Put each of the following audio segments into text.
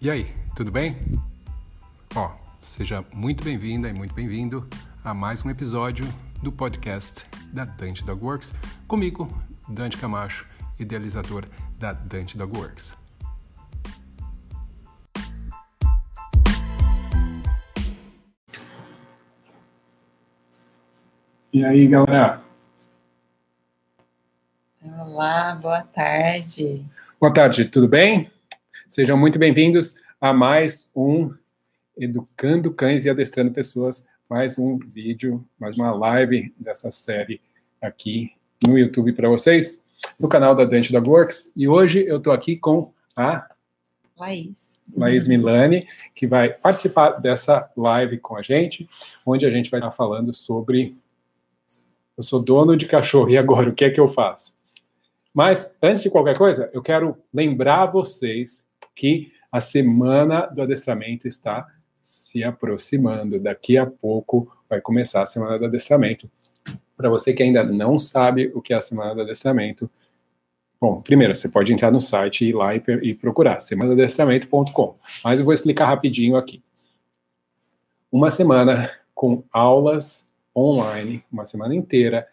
E aí, tudo bem? Ó, seja muito bem-vinda e muito bem-vindo a mais um episódio do podcast da Dante Dog Works, comigo, Dante Camacho, idealizador da Dante Dog Works. E aí, galera? Olá, boa tarde. Boa tarde, tudo bem? Sejam muito bem-vindos a mais um Educando Cães e Adestrando Pessoas, mais um vídeo, mais uma live dessa série aqui no YouTube para vocês, no canal da Dante Dog Works. E hoje eu estou aqui com a Laís. Laís Milani, que vai participar dessa live com a gente, onde a gente vai estar falando sobre eu sou dono de cachorro e agora o que é que eu faço? Mas antes de qualquer coisa, eu quero lembrar vocês que a semana do adestramento está se aproximando. Daqui a pouco vai começar a semana do adestramento. Para você que ainda não sabe o que é a semana do adestramento, bom, primeiro você pode entrar no site e ir lá e, e procurar semanadestramento.com. Mas eu vou explicar rapidinho aqui. Uma semana com aulas online, uma semana inteira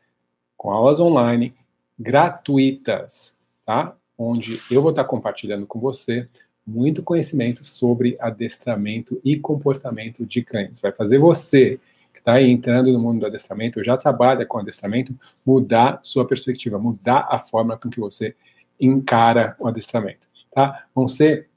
com aulas online gratuitas, tá? Onde eu vou estar compartilhando com você muito conhecimento sobre adestramento e comportamento de cães. Vai fazer você, que está entrando no mundo do adestramento, já trabalha com adestramento, mudar sua perspectiva, mudar a forma com que você encara o adestramento. Tá? Vão ser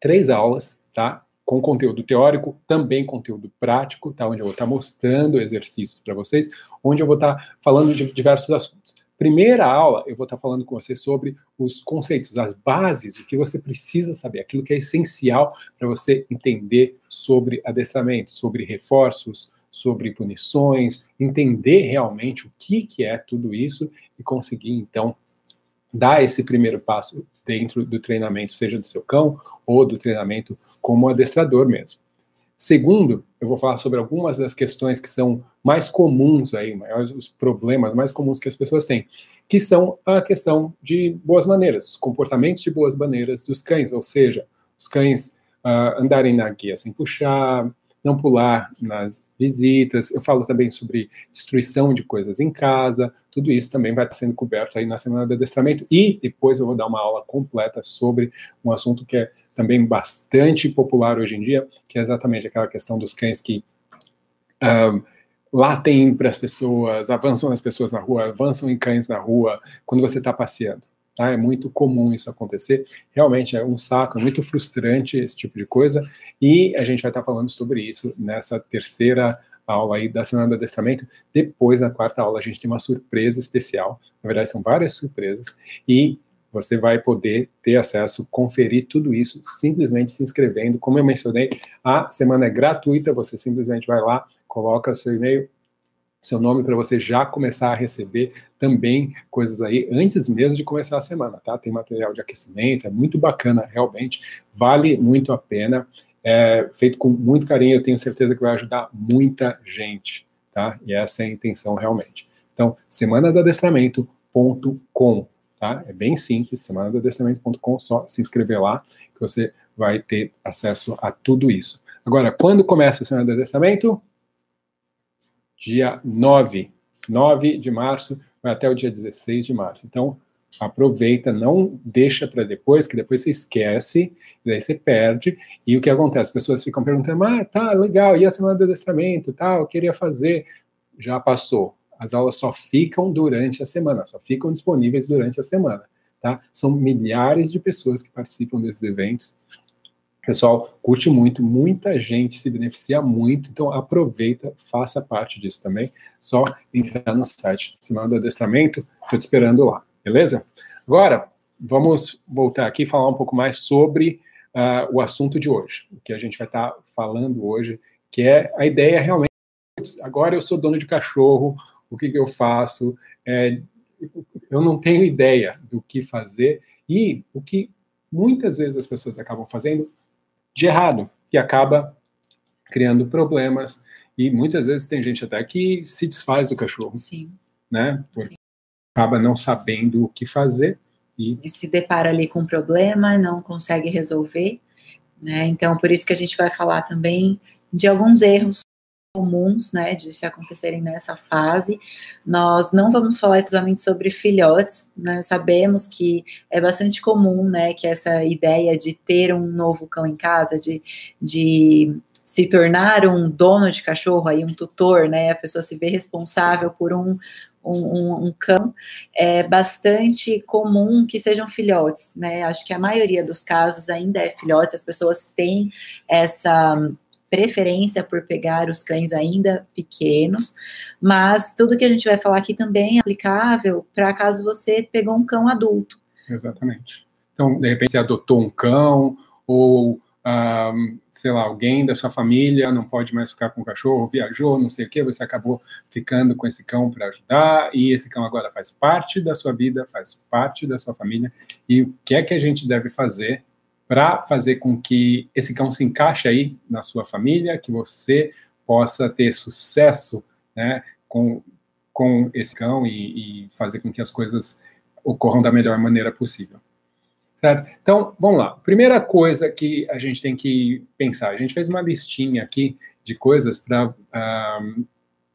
três aulas, tá? Com conteúdo teórico, também conteúdo prático, tá? Onde eu vou estar mostrando exercícios para vocês, onde eu vou estar falando de diversos assuntos. Primeira aula, eu vou estar falando com você sobre os conceitos, as bases, o que você precisa saber, aquilo que é essencial para você entender sobre adestramento, sobre reforços, sobre punições, entender realmente o que, que é tudo isso e conseguir, então, dar esse primeiro passo dentro do treinamento, seja do seu cão ou do treinamento como adestrador mesmo. Segundo, eu vou falar sobre algumas das questões que são mais comuns aí, maiores os problemas mais comuns que as pessoas têm, que são a questão de boas maneiras, os comportamentos de boas maneiras dos cães, ou seja, os cães uh, andarem na guia sem puxar, não pular nas visitas. Eu falo também sobre destruição de coisas em casa. Tudo isso também vai sendo coberto aí na semana de adestramento. E depois eu vou dar uma aula completa sobre um assunto que é também bastante popular hoje em dia, que é exatamente aquela questão dos cães que um, latem para as pessoas, avançam nas pessoas na rua, avançam em cães na rua quando você está passeando. Tá? É muito comum isso acontecer. Realmente é um saco, é muito frustrante esse tipo de coisa. E a gente vai estar falando sobre isso nessa terceira aula aí da semana do adestramento. Depois, na quarta aula, a gente tem uma surpresa especial. Na verdade, são várias surpresas. E você vai poder ter acesso, conferir tudo isso, simplesmente se inscrevendo. Como eu mencionei, a semana é gratuita, você simplesmente vai lá, coloca seu e-mail, seu nome para você já começar a receber também coisas aí antes mesmo de começar a semana, tá? Tem material de aquecimento, é muito bacana, realmente, vale muito a pena. É feito com muito carinho, eu tenho certeza que vai ajudar muita gente, tá? E essa é a intenção realmente. Então, semana do adestramento.com, tá? É bem simples, semana do adestramento.com, só se inscrever lá que você vai ter acesso a tudo isso. Agora, quando começa a semana do adestramento? Dia 9, 9 de março, vai até o dia 16 de março. Então, aproveita, não deixa para depois, que depois você esquece, daí você perde. E o que acontece? As pessoas ficam perguntando: ah, tá, legal, e a semana do adestramento, tá, eu queria fazer. Já passou. As aulas só ficam durante a semana, só ficam disponíveis durante a semana. Tá? São milhares de pessoas que participam desses eventos pessoal curte muito, muita gente se beneficia muito, então aproveita, faça parte disso também. Só entrar no site Semana do Adestramento, estou te esperando lá, beleza? Agora, vamos voltar aqui e falar um pouco mais sobre uh, o assunto de hoje, o que a gente vai estar tá falando hoje, que é a ideia realmente, agora eu sou dono de cachorro, o que, que eu faço? É, eu não tenho ideia do que fazer e o que muitas vezes as pessoas acabam fazendo de errado, que acaba criando problemas. E muitas vezes tem gente até que se desfaz do cachorro. Sim. Né? Sim. acaba não sabendo o que fazer. E... e se depara ali com um problema, não consegue resolver. Né? Então, por isso que a gente vai falar também de alguns erros comuns, né, de se acontecerem nessa fase. Nós não vamos falar exclusivamente sobre filhotes, né, sabemos que é bastante comum, né, que essa ideia de ter um novo cão em casa, de, de se tornar um dono de cachorro, aí um tutor, né, a pessoa se vê responsável por um, um, um, um, cão, é bastante comum que sejam filhotes, né? Acho que a maioria dos casos ainda é filhotes, as pessoas têm essa preferência por pegar os cães ainda pequenos, mas tudo que a gente vai falar aqui também é aplicável para caso você pegou um cão adulto. Exatamente. Então, de repente, você adotou um cão, ou, um, sei lá, alguém da sua família não pode mais ficar com o cachorro, viajou, não sei o que, você acabou ficando com esse cão para ajudar, e esse cão agora faz parte da sua vida, faz parte da sua família, e o que é que a gente deve fazer para fazer com que esse cão se encaixe aí na sua família, que você possa ter sucesso né, com, com esse cão e, e fazer com que as coisas ocorram da melhor maneira possível. Certo? Então, vamos lá. Primeira coisa que a gente tem que pensar, a gente fez uma listinha aqui de coisas para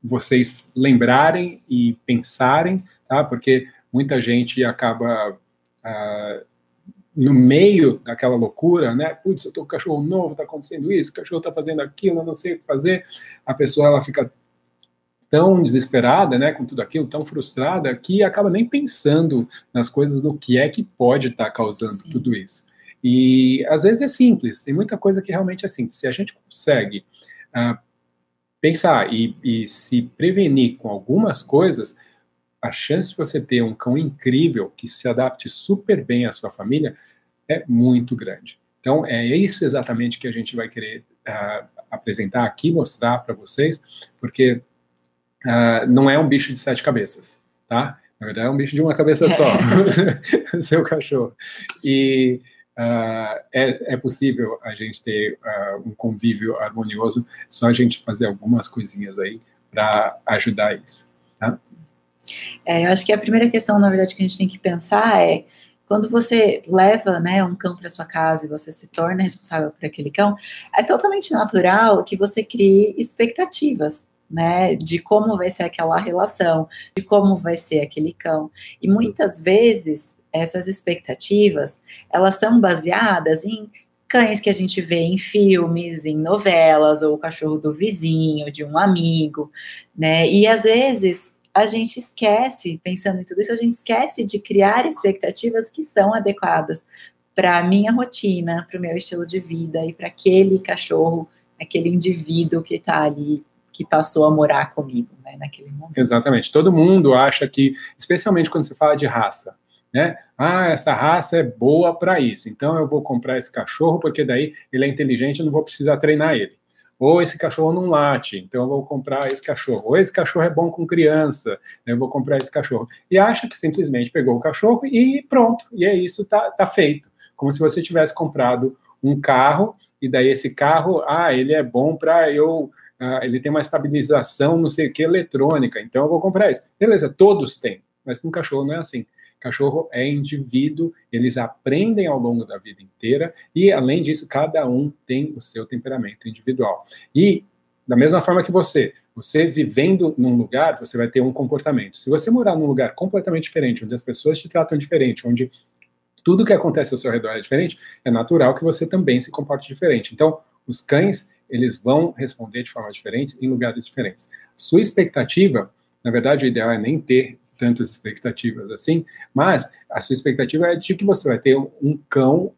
vocês lembrarem e pensarem, tá? Porque muita gente acaba uh, no meio daquela loucura, né? Putz, eu tô com cachorro novo, tá acontecendo isso, o cachorro tá fazendo aquilo, eu não sei o que fazer. A pessoa ela fica tão desesperada, né, com tudo aquilo, tão frustrada que acaba nem pensando nas coisas do que é que pode estar tá causando Sim. tudo isso. E às vezes é simples, tem muita coisa que realmente é simples. Se a gente consegue uh, pensar e, e se prevenir com algumas coisas, a chance de você ter um cão incrível que se adapte super bem à sua família é muito grande. Então, é isso exatamente que a gente vai querer uh, apresentar aqui, mostrar para vocês, porque uh, não é um bicho de sete cabeças, tá? Na verdade, é um bicho de uma cabeça só, seu cachorro. E uh, é, é, possível a gente ter um convívio harmonioso, só a gente fazer algumas coisinhas aí para ajudar isso, tá? É, eu acho que a primeira questão, na verdade, que a gente tem que pensar é quando você leva né, um cão para sua casa e você se torna responsável por aquele cão, é totalmente natural que você crie expectativas. Né, de como vai ser aquela relação, de como vai ser aquele cão. E muitas vezes essas expectativas, elas são baseadas em cães que a gente vê em filmes, em novelas, ou o cachorro do vizinho, de um amigo, né? E às vezes a gente esquece, pensando em tudo isso, a gente esquece de criar expectativas que são adequadas para a minha rotina, para o meu estilo de vida e para aquele cachorro, aquele indivíduo que está ali, que passou a morar comigo, né, naquele momento. Exatamente. Todo mundo acha que, especialmente quando se fala de raça, né? Ah, essa raça é boa para isso, então eu vou comprar esse cachorro porque daí ele é inteligente, eu não vou precisar treinar ele. Ou esse cachorro não late, então eu vou comprar esse cachorro. Ou esse cachorro é bom com criança, né, eu vou comprar esse cachorro. E acha que simplesmente pegou o cachorro e pronto, e é isso, tá, tá feito. Como se você tivesse comprado um carro, e daí esse carro, ah, ele é bom para eu. Ah, ele tem uma estabilização, não sei o que, eletrônica, então eu vou comprar isso. Beleza, todos têm, mas com cachorro não é assim. Cachorro é indivíduo, eles aprendem ao longo da vida inteira e, além disso, cada um tem o seu temperamento individual. E, da mesma forma que você, você vivendo num lugar, você vai ter um comportamento. Se você morar num lugar completamente diferente, onde as pessoas te tratam diferente, onde tudo que acontece ao seu redor é diferente, é natural que você também se comporte diferente. Então, os cães, eles vão responder de forma diferente em lugares diferentes. Sua expectativa, na verdade, o ideal é nem ter tantas expectativas assim, mas a sua expectativa é de que você vai ter um cão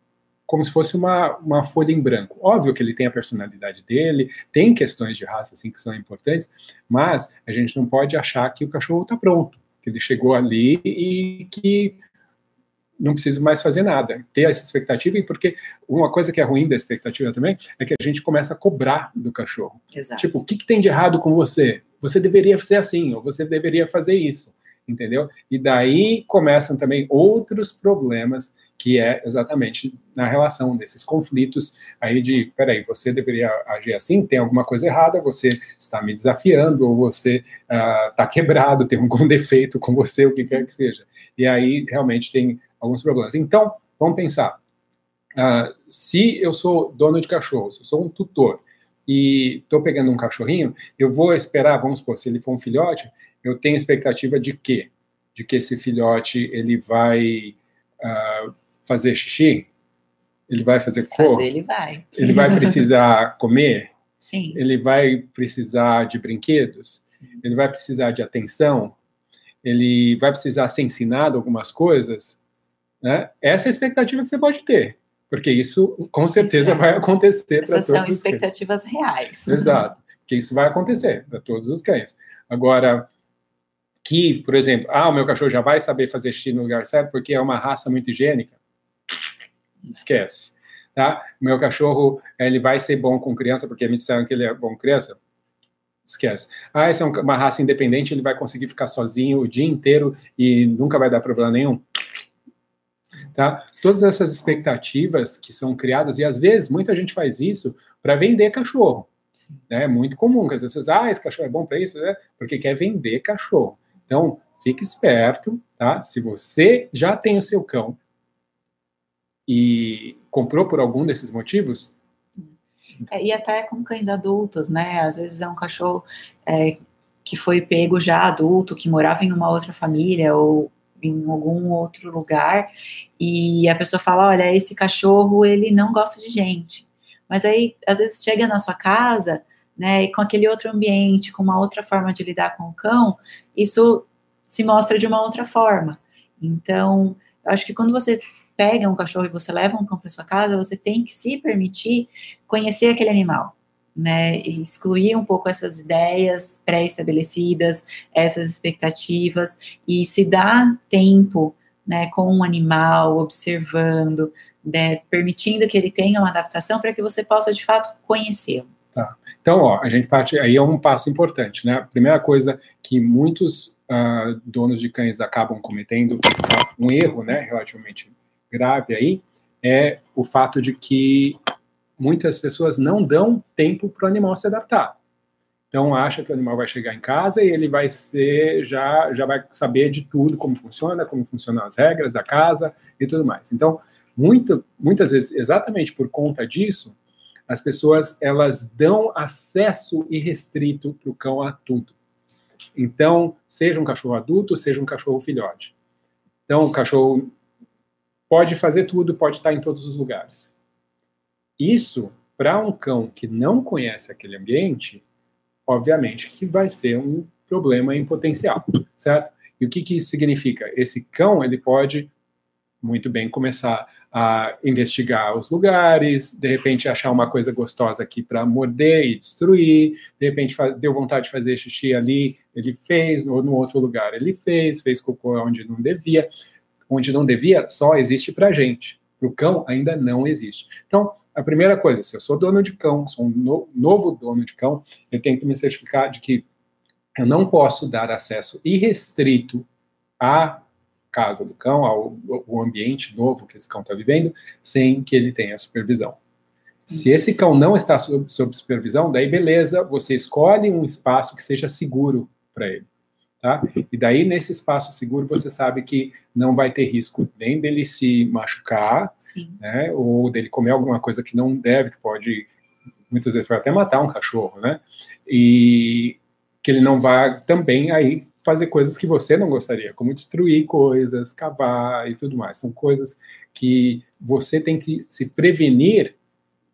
como se fosse uma, uma folha em branco. Óbvio que ele tem a personalidade dele, tem questões de raça assim que são importantes, mas a gente não pode achar que o cachorro está pronto, que ele chegou ali e que não precisa mais fazer nada. Ter essa expectativa, e porque uma coisa que é ruim da expectativa também é que a gente começa a cobrar do cachorro. Exato. Tipo, o que, que tem de errado com você? Você deveria ser assim, ou você deveria fazer isso entendeu? E daí começam também outros problemas que é exatamente na relação desses conflitos aí de, peraí, você deveria agir assim, tem alguma coisa errada, você está me desafiando, ou você está ah, uh, quebrado, tem algum defeito com você, o que quer que seja. E aí realmente tem alguns problemas. Então, vamos pensar, uh, se eu sou dono de cachorro, se eu sou um tutor e estou pegando um cachorrinho, eu vou esperar, vamos supor, se ele for um filhote, eu tenho expectativa de quê? De que esse filhote ele vai uh, fazer xixi, ele vai fazer cor, fazer, ele vai, ele vai precisar comer, sim, ele vai precisar de brinquedos, sim. ele vai precisar de atenção, ele vai precisar ser ensinado algumas coisas, né? Essa é a expectativa que você pode ter, porque isso com certeza isso é. vai acontecer para todos são expectativas reais. Exato, que isso vai acontecer para todos os cães. Agora, que, por exemplo, ah, o meu cachorro já vai saber fazer xixi no lugar certo porque é uma raça muito higiênica, esquece. Tá? Meu cachorro, ele vai ser bom com criança porque me disseram que ele é bom com criança, esquece. Ah, essa é uma raça independente, ele vai conseguir ficar sozinho o dia inteiro e nunca vai dar problema nenhum. Tá? Todas essas expectativas que são criadas, e às vezes muita gente faz isso para vender cachorro. Né? É muito comum que as pessoas, ah, esse cachorro é bom para isso, né? porque quer vender cachorro. Então, fique esperto, tá? Se você já tem o seu cão e comprou por algum desses motivos, é, e até com cães adultos, né? Às vezes é um cachorro é, que foi pego já adulto, que morava em uma outra família ou em algum outro lugar, e a pessoa fala, olha, esse cachorro, ele não gosta de gente. Mas aí, às vezes, chega na sua casa, né, e com aquele outro ambiente, com uma outra forma de lidar com o cão, isso se mostra de uma outra forma. Então, eu acho que quando você pega um cachorro e você leva um cão para sua casa, você tem que se permitir conhecer aquele animal, né? E excluir um pouco essas ideias pré-estabelecidas, essas expectativas e se dar tempo, né, com um animal, observando, né, permitindo que ele tenha uma adaptação para que você possa de fato conhecê-lo. Tá. Então, ó, a gente parte aí é um passo importante, né? A primeira coisa que muitos uh, donos de cães acabam cometendo, um erro, né, relativamente grave aí é o fato de que muitas pessoas não dão tempo para o animal se adaptar. Então acha que o animal vai chegar em casa e ele vai ser já já vai saber de tudo como funciona, como funcionam as regras da casa e tudo mais. Então muito, muitas vezes exatamente por conta disso as pessoas elas dão acesso irrestrito para o cão a tudo. Então seja um cachorro adulto, seja um cachorro filhote. Então o cachorro pode fazer tudo, pode estar em todos os lugares. Isso, para um cão que não conhece aquele ambiente, obviamente que vai ser um problema em potencial, certo? E o que, que isso significa? Esse cão, ele pode muito bem começar a investigar os lugares, de repente achar uma coisa gostosa aqui para morder e destruir, de repente deu vontade de fazer xixi ali, ele fez, ou no outro lugar ele fez, fez cocô onde não devia onde não devia, só existe para gente. Para o cão, ainda não existe. Então, a primeira coisa, se eu sou dono de cão, sou um no, novo dono de cão, eu tenho que me certificar de que eu não posso dar acesso irrestrito à casa do cão, ao, ao ambiente novo que esse cão está vivendo, sem que ele tenha supervisão. Se esse cão não está sob, sob supervisão, daí beleza, você escolhe um espaço que seja seguro para ele. Tá? E daí, nesse espaço seguro, você sabe que não vai ter risco nem dele se machucar, né, ou dele comer alguma coisa que não deve, que pode, muitas vezes, até matar um cachorro, né? E que ele não vai também aí fazer coisas que você não gostaria, como destruir coisas, cavar e tudo mais. São coisas que você tem que se prevenir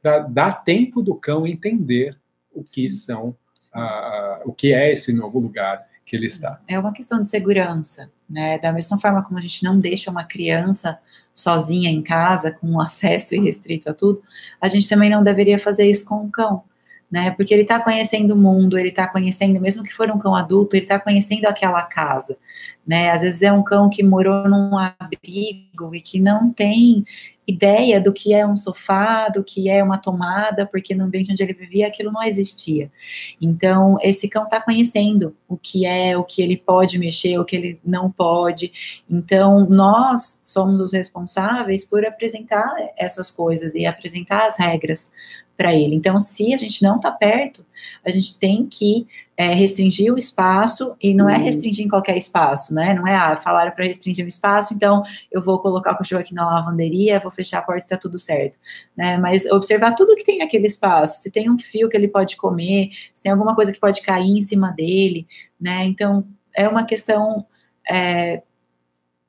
para dar tempo do cão entender o que são, uh, o que é esse novo lugar que ele está. É uma questão de segurança, né? Da mesma forma como a gente não deixa uma criança sozinha em casa, com acesso irrestrito a tudo, a gente também não deveria fazer isso com o cão, né? Porque ele está conhecendo o mundo, ele está conhecendo, mesmo que for um cão adulto, ele está conhecendo aquela casa, né? Às vezes é um cão que morou num abrigo e que não tem ideia do que é um sofá, do que é uma tomada, porque no ambiente onde ele vivia aquilo não existia. Então, esse cão está conhecendo o que é, o que ele pode mexer, o que ele não pode. Então, nós somos os responsáveis por apresentar essas coisas e apresentar as regras para ele. Então, se a gente não está perto, a gente tem que é, restringir o espaço e não é uhum. restringir em qualquer espaço, né? Não é, ah, falaram para restringir o espaço, então eu vou colocar o cachorro aqui na lavanderia, vou fechar a porta e tá tudo certo, né? Mas observar tudo que tem naquele espaço, se tem um fio que ele pode comer, se tem alguma coisa que pode cair em cima dele, né? Então, é uma questão é,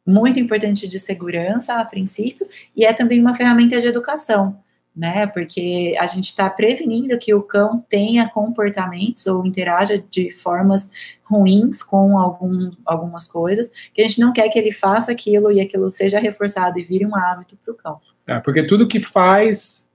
muito importante de segurança a princípio e é também uma ferramenta de educação, né? Porque a gente está prevenindo que o cão tenha comportamentos ou interaja de formas ruins com algum, algumas coisas, que a gente não quer que ele faça aquilo e aquilo seja reforçado e vire um hábito para o cão. É, porque tudo que faz,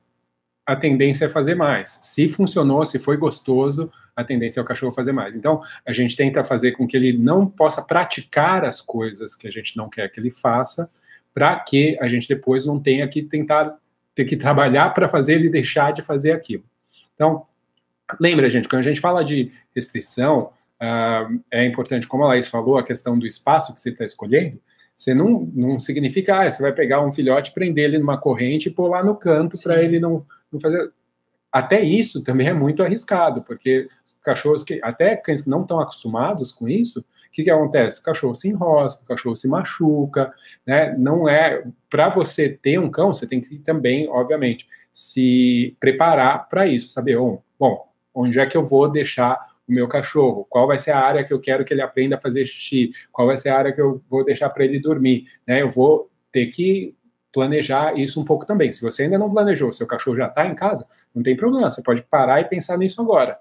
a tendência é fazer mais. Se funcionou, se foi gostoso, a tendência é o cachorro fazer mais. Então, a gente tenta fazer com que ele não possa praticar as coisas que a gente não quer que ele faça, para que a gente depois não tenha que tentar ter que trabalhar para fazer ele deixar de fazer aquilo. Então, lembra, gente, quando a gente fala de restrição, uh, é importante, como a Laís falou, a questão do espaço que você está escolhendo. Você não, não significa, ah, você vai pegar um filhote, prender ele numa corrente e pôr lá no canto para ele não, não fazer. Até isso também é muito arriscado, porque cachorros que, até cães que não estão acostumados com isso, o que, que acontece? O cachorro se enrosca, o cachorro se machuca, né? Não é. Para você ter um cão, você tem que também, obviamente, se preparar para isso, saber, bom, bom, onde é que eu vou deixar o meu cachorro? Qual vai ser a área que eu quero que ele aprenda a fazer xixi? Qual vai ser a área que eu vou deixar para ele dormir? Né? Eu vou ter que planejar isso um pouco também. Se você ainda não planejou, seu cachorro já está em casa, não tem problema, você pode parar e pensar nisso agora.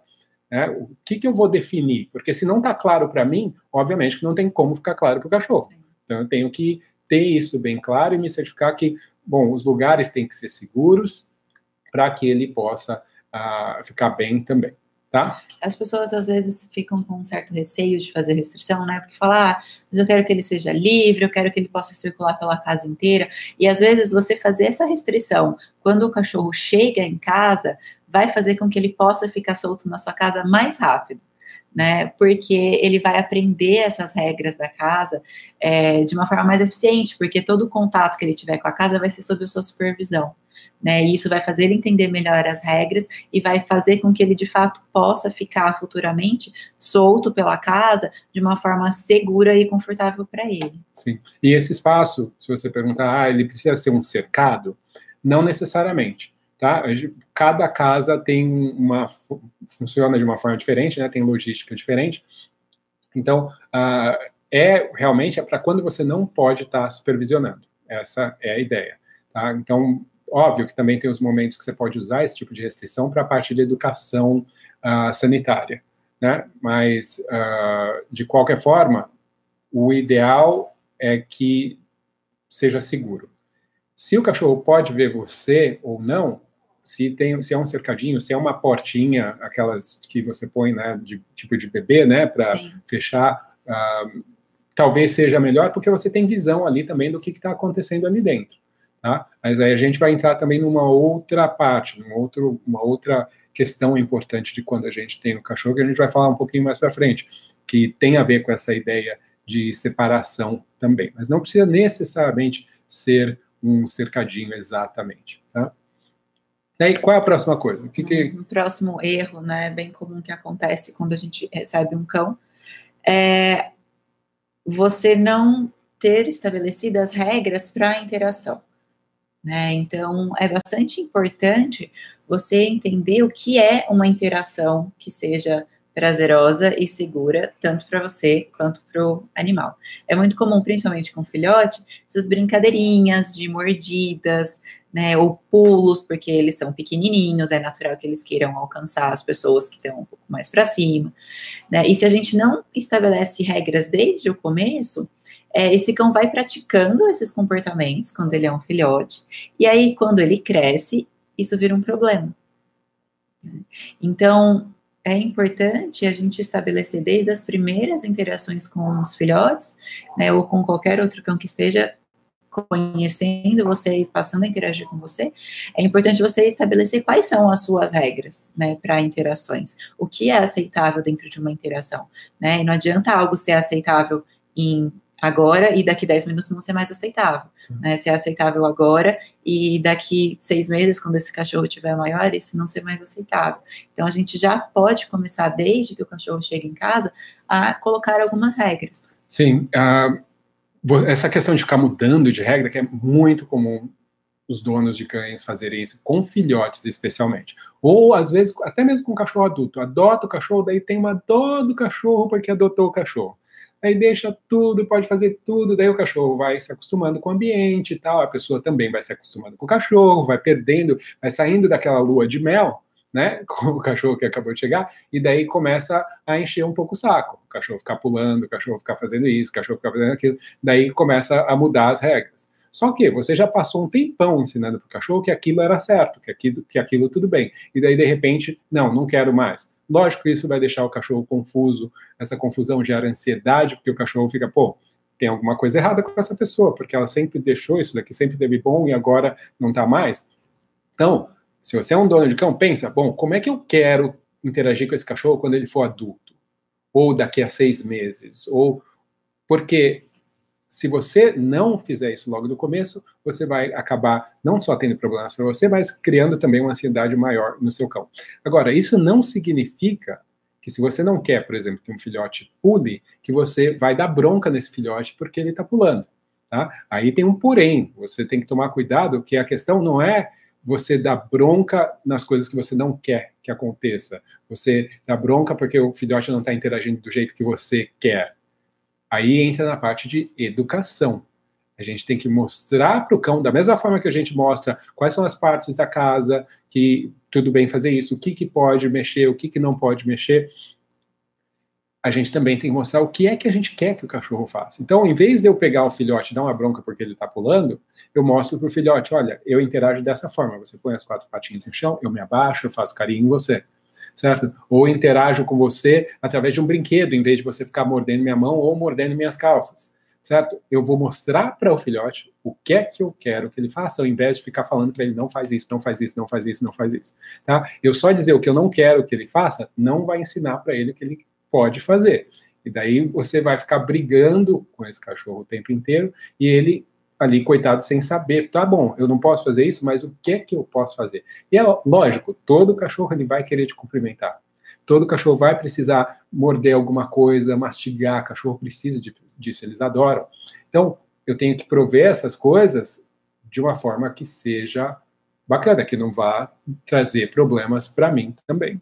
Né? O que, que eu vou definir? Porque se não está claro para mim, obviamente que não tem como ficar claro para o cachorro. Então eu tenho que ter isso bem claro e me certificar que, bom, os lugares têm que ser seguros para que ele possa uh, ficar bem também. Tá? As pessoas às vezes ficam com um certo receio de fazer restrição, né? Porque falar, ah, mas eu quero que ele seja livre, eu quero que ele possa circular pela casa inteira. E às vezes você fazer essa restrição quando o cachorro chega em casa vai fazer com que ele possa ficar solto na sua casa mais rápido. Né, porque ele vai aprender essas regras da casa é, de uma forma mais eficiente, porque todo o contato que ele tiver com a casa vai ser sob a sua supervisão. Né, e isso vai fazer ele entender melhor as regras e vai fazer com que ele de fato possa ficar futuramente solto pela casa de uma forma segura e confortável para ele. Sim. E esse espaço, se você perguntar, ah, ele precisa ser um cercado? Não necessariamente tá? Cada casa tem uma funciona de uma forma diferente, né? Tem logística diferente. Então, uh, é realmente é para quando você não pode estar tá supervisionando. Essa é a ideia, tá? Então, óbvio que também tem os momentos que você pode usar esse tipo de restrição para a parte de educação uh, sanitária, né? Mas uh, de qualquer forma, o ideal é que seja seguro. Se o cachorro pode ver você ou não, se tem se é um cercadinho, se é uma portinha, aquelas que você põe, né, de tipo de bebê, né, para fechar, uh, talvez seja melhor porque você tem visão ali também do que está acontecendo ali dentro, tá? Mas aí a gente vai entrar também numa outra parte, numa outro, uma outra questão importante de quando a gente tem o cachorro que a gente vai falar um pouquinho mais para frente, que tem a ver com essa ideia de separação também, mas não precisa necessariamente ser um cercadinho exatamente, tá? E aí, qual é a próxima coisa? O que que... Um próximo erro, né, bem comum que acontece quando a gente recebe um cão, é você não ter estabelecidas regras para a interação. Né? Então, é bastante importante você entender o que é uma interação que seja prazerosa e segura, tanto para você quanto para o animal. É muito comum, principalmente com filhote, essas brincadeirinhas de mordidas, né, ou pulos, porque eles são pequenininhos, é natural que eles queiram alcançar as pessoas que estão um pouco mais para cima, né, e se a gente não estabelece regras desde o começo, é, esse cão vai praticando esses comportamentos quando ele é um filhote, e aí quando ele cresce, isso vira um problema. Então, é importante a gente estabelecer desde as primeiras interações com os filhotes, né, ou com qualquer outro cão que esteja conhecendo você e passando a interagir com você, é importante você estabelecer quais são as suas regras, né, para interações. O que é aceitável dentro de uma interação, né? E não adianta algo ser aceitável em agora e daqui 10 minutos não ser mais aceitável, uhum. né? Ser aceitável agora e daqui seis meses, quando esse cachorro tiver maior, isso não ser mais aceitável. Então a gente já pode começar desde que o cachorro chega em casa a colocar algumas regras. Sim, essa questão de ficar mudando de regra que é muito comum os donos de cães fazerem isso com filhotes especialmente. Ou às vezes até mesmo com cachorro adulto. Adota o cachorro, daí tem uma dó do cachorro porque adotou o cachorro aí deixa tudo, pode fazer tudo, daí o cachorro vai se acostumando com o ambiente e tal, a pessoa também vai se acostumando com o cachorro, vai perdendo, vai saindo daquela lua de mel, né, com o cachorro que acabou de chegar, e daí começa a encher um pouco o saco. O cachorro ficar pulando, o cachorro ficar fazendo isso, o cachorro ficar fazendo aquilo, daí começa a mudar as regras. Só que você já passou um tempão ensinando para o cachorro que aquilo era certo, que aquilo, que aquilo tudo bem. E daí, de repente, não, não quero mais. Lógico que isso vai deixar o cachorro confuso, essa confusão gera ansiedade, porque o cachorro fica, pô, tem alguma coisa errada com essa pessoa, porque ela sempre deixou isso daqui, sempre teve bom e agora não tá mais. Então, se você é um dono de cão, pensa, bom, como é que eu quero interagir com esse cachorro quando ele for adulto? Ou daqui a seis meses? Ou porque se você não fizer isso logo no começo, você vai acabar não só tendo problemas para você, mas criando também uma ansiedade maior no seu cão. Agora, isso não significa que se você não quer, por exemplo, que um filhote pule, que você vai dar bronca nesse filhote porque ele está pulando. Tá? Aí tem um porém, você tem que tomar cuidado que a questão não é você dar bronca nas coisas que você não quer que aconteça. Você dá bronca porque o filhote não está interagindo do jeito que você quer. Aí entra na parte de educação. A gente tem que mostrar para o cão, da mesma forma que a gente mostra quais são as partes da casa, que tudo bem fazer isso, o que, que pode mexer, o que, que não pode mexer. A gente também tem que mostrar o que é que a gente quer que o cachorro faça. Então, em vez de eu pegar o filhote e dar uma bronca porque ele está pulando, eu mostro para o filhote: olha, eu interajo dessa forma. Você põe as quatro patinhas no chão, eu me abaixo, eu faço carinho em você certo? Ou interajo com você através de um brinquedo, em vez de você ficar mordendo minha mão ou mordendo minhas calças, certo? Eu vou mostrar para o filhote o que é que eu quero que ele faça, ao invés de ficar falando para ele não faz isso, não faz isso, não faz isso, não faz isso, tá? Eu só dizer o que eu não quero que ele faça, não vai ensinar para ele o que ele pode fazer. E daí você vai ficar brigando com esse cachorro o tempo inteiro e ele ali, coitado, sem saber. Tá bom, eu não posso fazer isso, mas o que é que eu posso fazer? E é lógico, todo cachorro ele vai querer te cumprimentar. Todo cachorro vai precisar morder alguma coisa, mastigar, cachorro precisa de, disso, eles adoram. Então, eu tenho que prover essas coisas de uma forma que seja bacana, que não vá trazer problemas para mim também.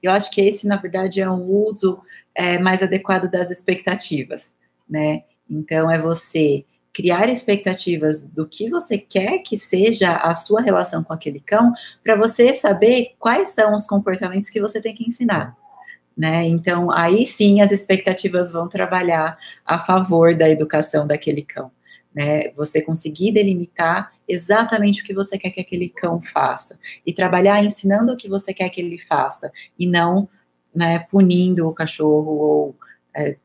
Eu acho que esse, na verdade, é um uso é, mais adequado das expectativas, né? Então, é você criar expectativas do que você quer que seja a sua relação com aquele cão, para você saber quais são os comportamentos que você tem que ensinar. Né? Então, aí sim as expectativas vão trabalhar a favor da educação daquele cão. Né? Você conseguir delimitar exatamente o que você quer que aquele cão faça e trabalhar ensinando o que você quer que ele faça e não né, punindo o cachorro ou, é,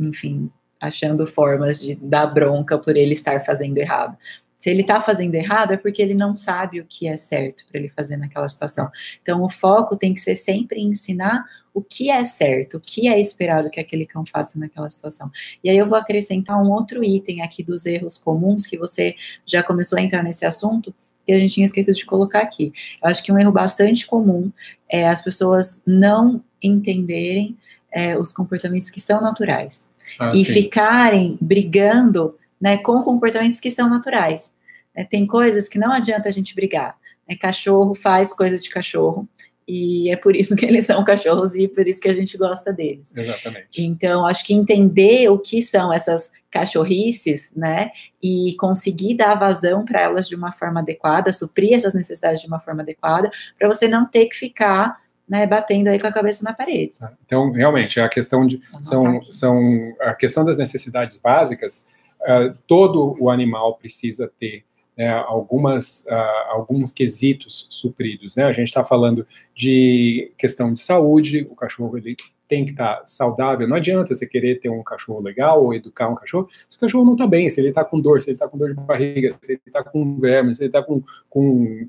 enfim, achando formas de dar bronca por ele estar fazendo errado. Se ele está fazendo errado, é porque ele não sabe o que é certo para ele fazer naquela situação. Então, o foco tem que ser sempre em ensinar o que é certo, o que é esperado que aquele cão faça naquela situação. E aí eu vou acrescentar um outro item aqui dos erros comuns, que você já começou a entrar nesse assunto, que a gente tinha esquecido de colocar aqui. Eu acho que um erro bastante comum é as pessoas não entenderem é, os comportamentos que são naturais ah, e sim. ficarem brigando né, com comportamentos que são naturais. É, tem coisas que não adianta a gente brigar. Né? Cachorro faz coisas de cachorro, e é por isso que eles são cachorros e por isso que a gente gosta deles. Exatamente. Então, acho que entender o que são essas cachorrices, né, e conseguir dar vazão para elas de uma forma adequada, suprir essas necessidades de uma forma adequada, para você não ter que ficar né, batendo aí com a cabeça na parede. Tá. Então, realmente, a questão de são, são a questão das necessidades básicas. Uh, todo o animal precisa ter né, algumas uh, alguns quesitos supridos. Né? A gente está falando de questão de saúde. O cachorro ele tem que estar tá saudável. Não adianta você querer ter um cachorro legal ou educar um cachorro se o cachorro não está bem, se ele está com dor, se ele está com dor de barriga, se ele está com verme, se ele está com, com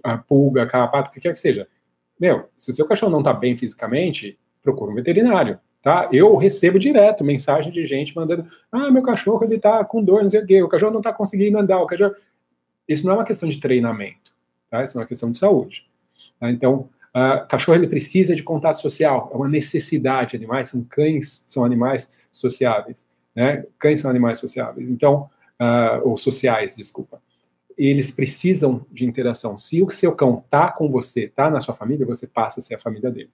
a pulga, carrapato, o que quer que seja meu, se o seu cachorro não está bem fisicamente, procura um veterinário. Tá? Eu recebo direto mensagem de gente mandando: ah, meu cachorro ele tá com dor, não sei o quê, o cachorro não está conseguindo andar, o cachorro. Isso não é uma questão de treinamento, tá? Isso é uma questão de saúde. Tá? Então, uh, cachorro ele precisa de contato social, é uma necessidade. Animais são cães, são animais sociáveis, né? Cães são animais sociáveis. Então, uh, ou sociais, desculpa. Eles precisam de interação. Se o seu cão tá com você, tá na sua família, você passa a ser a família dele.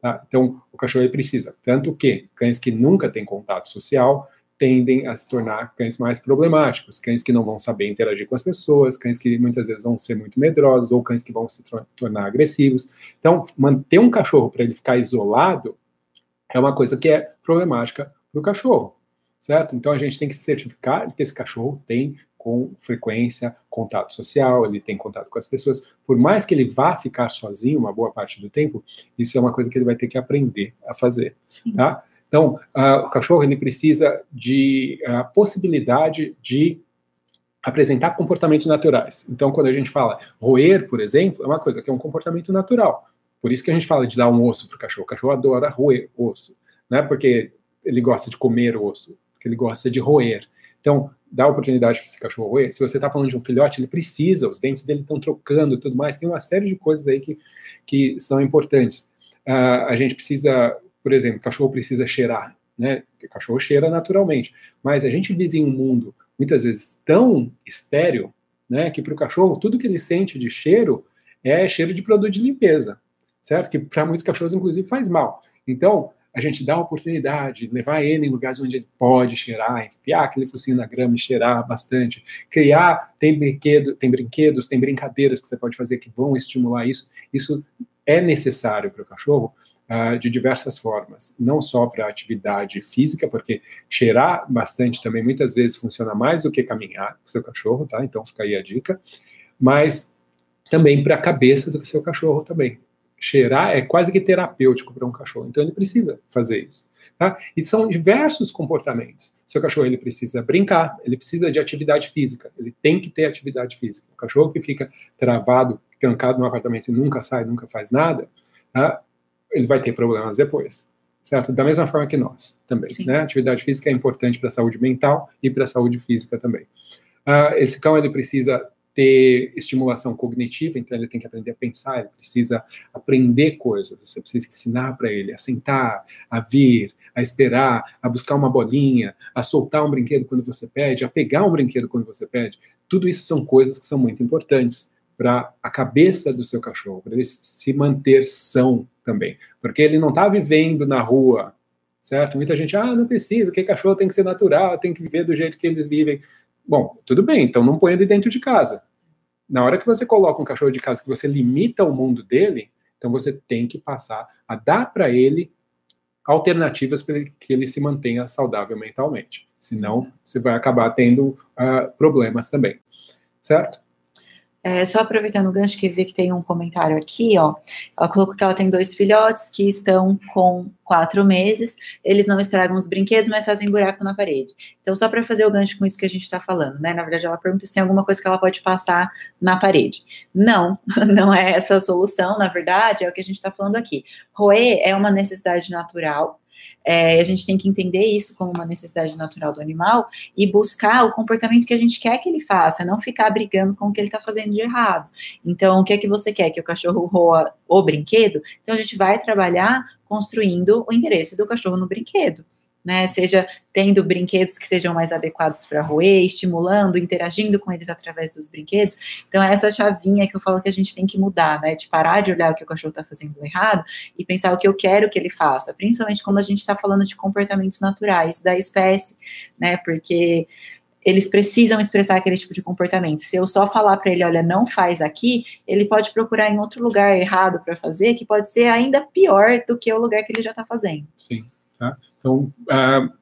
Tá? Então, o cachorro precisa. Tanto que cães que nunca têm contato social tendem a se tornar cães mais problemáticos, cães que não vão saber interagir com as pessoas, cães que muitas vezes vão ser muito medrosos, ou cães que vão se tornar agressivos. Então, manter um cachorro para ele ficar isolado é uma coisa que é problemática para o cachorro, certo? Então, a gente tem que certificar que esse cachorro tem com frequência, contato social, ele tem contato com as pessoas. Por mais que ele vá ficar sozinho uma boa parte do tempo, isso é uma coisa que ele vai ter que aprender a fazer, Sim. tá? Então, uh, o cachorro ele precisa de uh, possibilidade de apresentar comportamentos naturais. Então, quando a gente fala roer, por exemplo, é uma coisa que é um comportamento natural. Por isso que a gente fala de dar um osso para o cachorro. O cachorro adora roer osso, não é porque ele gosta de comer osso, porque ele gosta de roer. Então, dá oportunidade para esse cachorro roer. Se você está falando de um filhote, ele precisa, os dentes dele estão trocando e tudo mais. Tem uma série de coisas aí que, que são importantes. Uh, a gente precisa, por exemplo, cachorro precisa cheirar, né? O cachorro cheira naturalmente, mas a gente vive em um mundo muitas vezes tão estéreo, né, que para o cachorro tudo que ele sente de cheiro é cheiro de produto de limpeza, certo? Que para muitos cachorros inclusive faz mal. Então, a gente dá a oportunidade, levar ele em lugares onde ele pode cheirar, enfiar aquele focinho na grama e cheirar bastante, criar, tem brinquedo, tem brinquedos, tem brincadeiras que você pode fazer que vão estimular isso. Isso é necessário para o cachorro uh, de diversas formas, não só para atividade física, porque cheirar bastante também muitas vezes funciona mais do que caminhar com o seu cachorro, tá? Então fica aí a dica, mas também para a cabeça do seu cachorro também cheirar é quase que terapêutico para um cachorro. Então ele precisa fazer isso. Tá? E são diversos comportamentos. Seu cachorro ele precisa brincar, ele precisa de atividade física, ele tem que ter atividade física. O cachorro que fica travado, trancado no apartamento e nunca sai, nunca faz nada, tá? ele vai ter problemas depois. Certo? Da mesma forma que nós também. Né? Atividade física é importante para a saúde mental e para a saúde física também. Uh, esse cão ele precisa ter estimulação cognitiva, então ele tem que aprender a pensar, ele precisa aprender coisas, você precisa ensinar para ele a sentar, a vir, a esperar, a buscar uma bolinha, a soltar um brinquedo quando você pede, a pegar um brinquedo quando você pede. Tudo isso são coisas que são muito importantes para a cabeça do seu cachorro, para ele se manter são também, porque ele não está vivendo na rua, certo? Muita gente, ah, não precisa, que cachorro tem que ser natural, tem que viver do jeito que eles vivem. Bom, tudo bem, então não ponha ele dentro de casa. Na hora que você coloca um cachorro de casa que você limita o mundo dele, então você tem que passar a dar para ele alternativas para que ele se mantenha saudável mentalmente. Senão, você vai acabar tendo uh, problemas também. Certo? É, só aproveitando o gancho que vi que tem um comentário aqui, ó. Ela colocou que ela tem dois filhotes que estão com quatro meses. Eles não estragam os brinquedos, mas fazem buraco na parede. Então, só para fazer o gancho com isso que a gente está falando, né? Na verdade, ela pergunta se tem alguma coisa que ela pode passar na parede. Não, não é essa a solução. Na verdade, é o que a gente está falando aqui. Roer é uma necessidade natural é, a gente tem que entender isso como uma necessidade natural do animal e buscar o comportamento que a gente quer que ele faça, não ficar brigando com o que ele está fazendo de errado. Então, o que é que você quer? Que o cachorro roa o brinquedo? Então, a gente vai trabalhar construindo o interesse do cachorro no brinquedo né? Seja tendo brinquedos que sejam mais adequados para roer, estimulando, interagindo com eles através dos brinquedos. Então, é essa chavinha que eu falo que a gente tem que mudar, né? De parar de olhar o que o cachorro está fazendo errado e pensar o que eu quero que ele faça, principalmente quando a gente está falando de comportamentos naturais da espécie, né? Porque eles precisam expressar aquele tipo de comportamento. Se eu só falar para ele, olha, não faz aqui, ele pode procurar em outro lugar errado para fazer, que pode ser ainda pior do que o lugar que ele já está fazendo. Sim. Tá? Então, uh,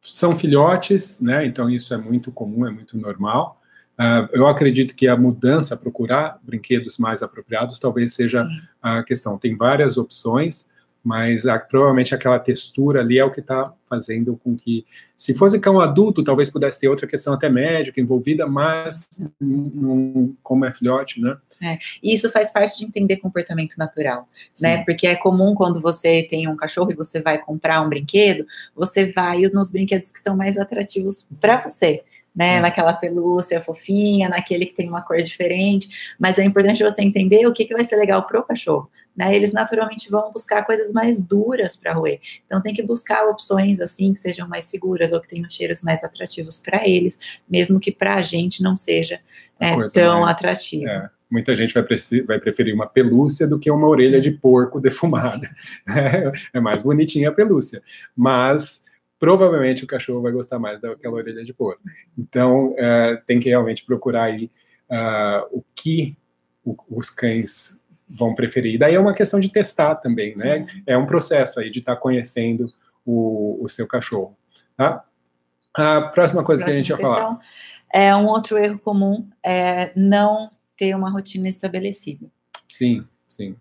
são filhotes, né? Então isso é muito comum, é muito normal. Uh, eu acredito que a mudança, procurar brinquedos mais apropriados, talvez seja Sim. a questão. Tem várias opções. Mas a, provavelmente aquela textura ali é o que está fazendo com que, se fosse cão adulto, talvez pudesse ter outra questão até médica envolvida, mas um, como é filhote, né? É, e isso faz parte de entender comportamento natural, Sim. né? Porque é comum quando você tem um cachorro e você vai comprar um brinquedo, você vai nos brinquedos que são mais atrativos para você né? É. Naquela pelúcia fofinha, naquele que tem uma cor diferente. Mas é importante você entender o que, que vai ser legal para o cachorro. Né? Eles naturalmente vão buscar coisas mais duras para roer. Então tem que buscar opções assim que sejam mais seguras ou que tenham cheiros mais atrativos para eles, mesmo que para a gente não seja é, tão mais, atrativo. É muita gente vai, vai, preferir uma pelúcia do que uma orelha de porco defumada. É, é mais bonitinha a pelúcia. Mas provavelmente o cachorro vai gostar mais daquela orelha de porco. Então, uh, tem que realmente procurar aí uh, o que os cães vão preferir. E daí é uma questão de testar também, né? É um processo aí de estar tá conhecendo o, o, seu cachorro. Tá? A próxima coisa próxima que a gente ia falar. É um outro erro comum é não ter uma rotina estabelecida. Sim, sim.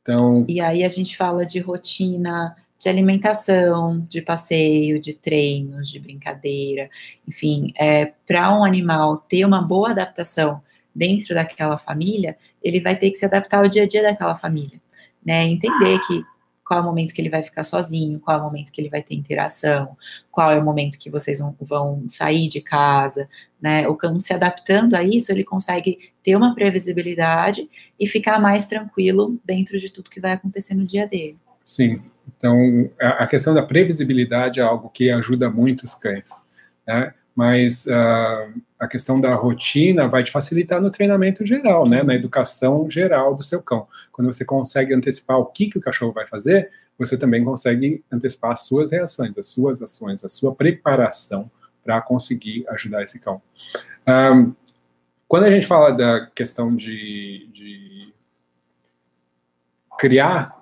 Então. E aí a gente fala de rotina de alimentação, de passeio, de treinos, de brincadeira, enfim, é, para um animal ter uma boa adaptação dentro daquela família, ele vai ter que se adaptar ao dia a dia daquela família, né? Entender que qual é o momento que ele vai ficar sozinho, qual é o momento que ele vai ter interação, qual é o momento que vocês vão, vão sair de casa, né? O cão se adaptando a isso, ele consegue ter uma previsibilidade e ficar mais tranquilo dentro de tudo que vai acontecer no dia dele. Sim, então a questão da previsibilidade é algo que ajuda muito os cães, né? Mas uh, a questão da rotina vai te facilitar no treinamento geral, né? Na educação geral do seu cão. Quando você consegue antecipar o que, que o cachorro vai fazer, você também consegue antecipar as suas reações, as suas ações, a sua preparação para conseguir ajudar esse cão. Um, quando a gente fala da questão de, de criar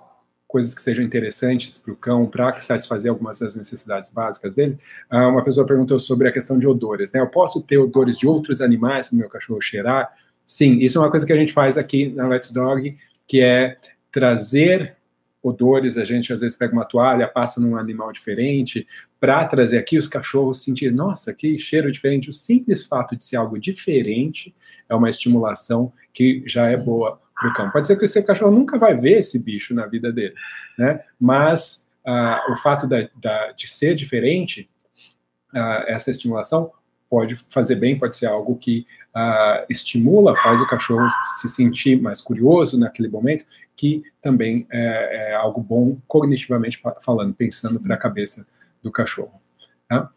coisas que sejam interessantes para o cão, para satisfazer algumas das necessidades básicas dele. Ah, uma pessoa perguntou sobre a questão de odores, né? Eu posso ter odores de outros animais para o meu cachorro cheirar? Sim, isso é uma coisa que a gente faz aqui na Let's Dog, que é trazer odores, a gente às vezes pega uma toalha, passa num animal diferente, para trazer aqui os cachorros sentir, nossa, que cheiro diferente. O simples fato de ser algo diferente é uma estimulação que já é Sim. é boa do cão. Pode ser que o seu cachorro nunca vai ver esse bicho na vida dele, né? Mas uh, o fato da, da, de ser diferente, uh, essa estimulação pode fazer bem, pode ser algo que uh, estimula, faz o cachorro se sentir mais curioso naquele momento, que também é, é algo bom cognitivamente falando, pensando para a cabeça do cachorro. Tá?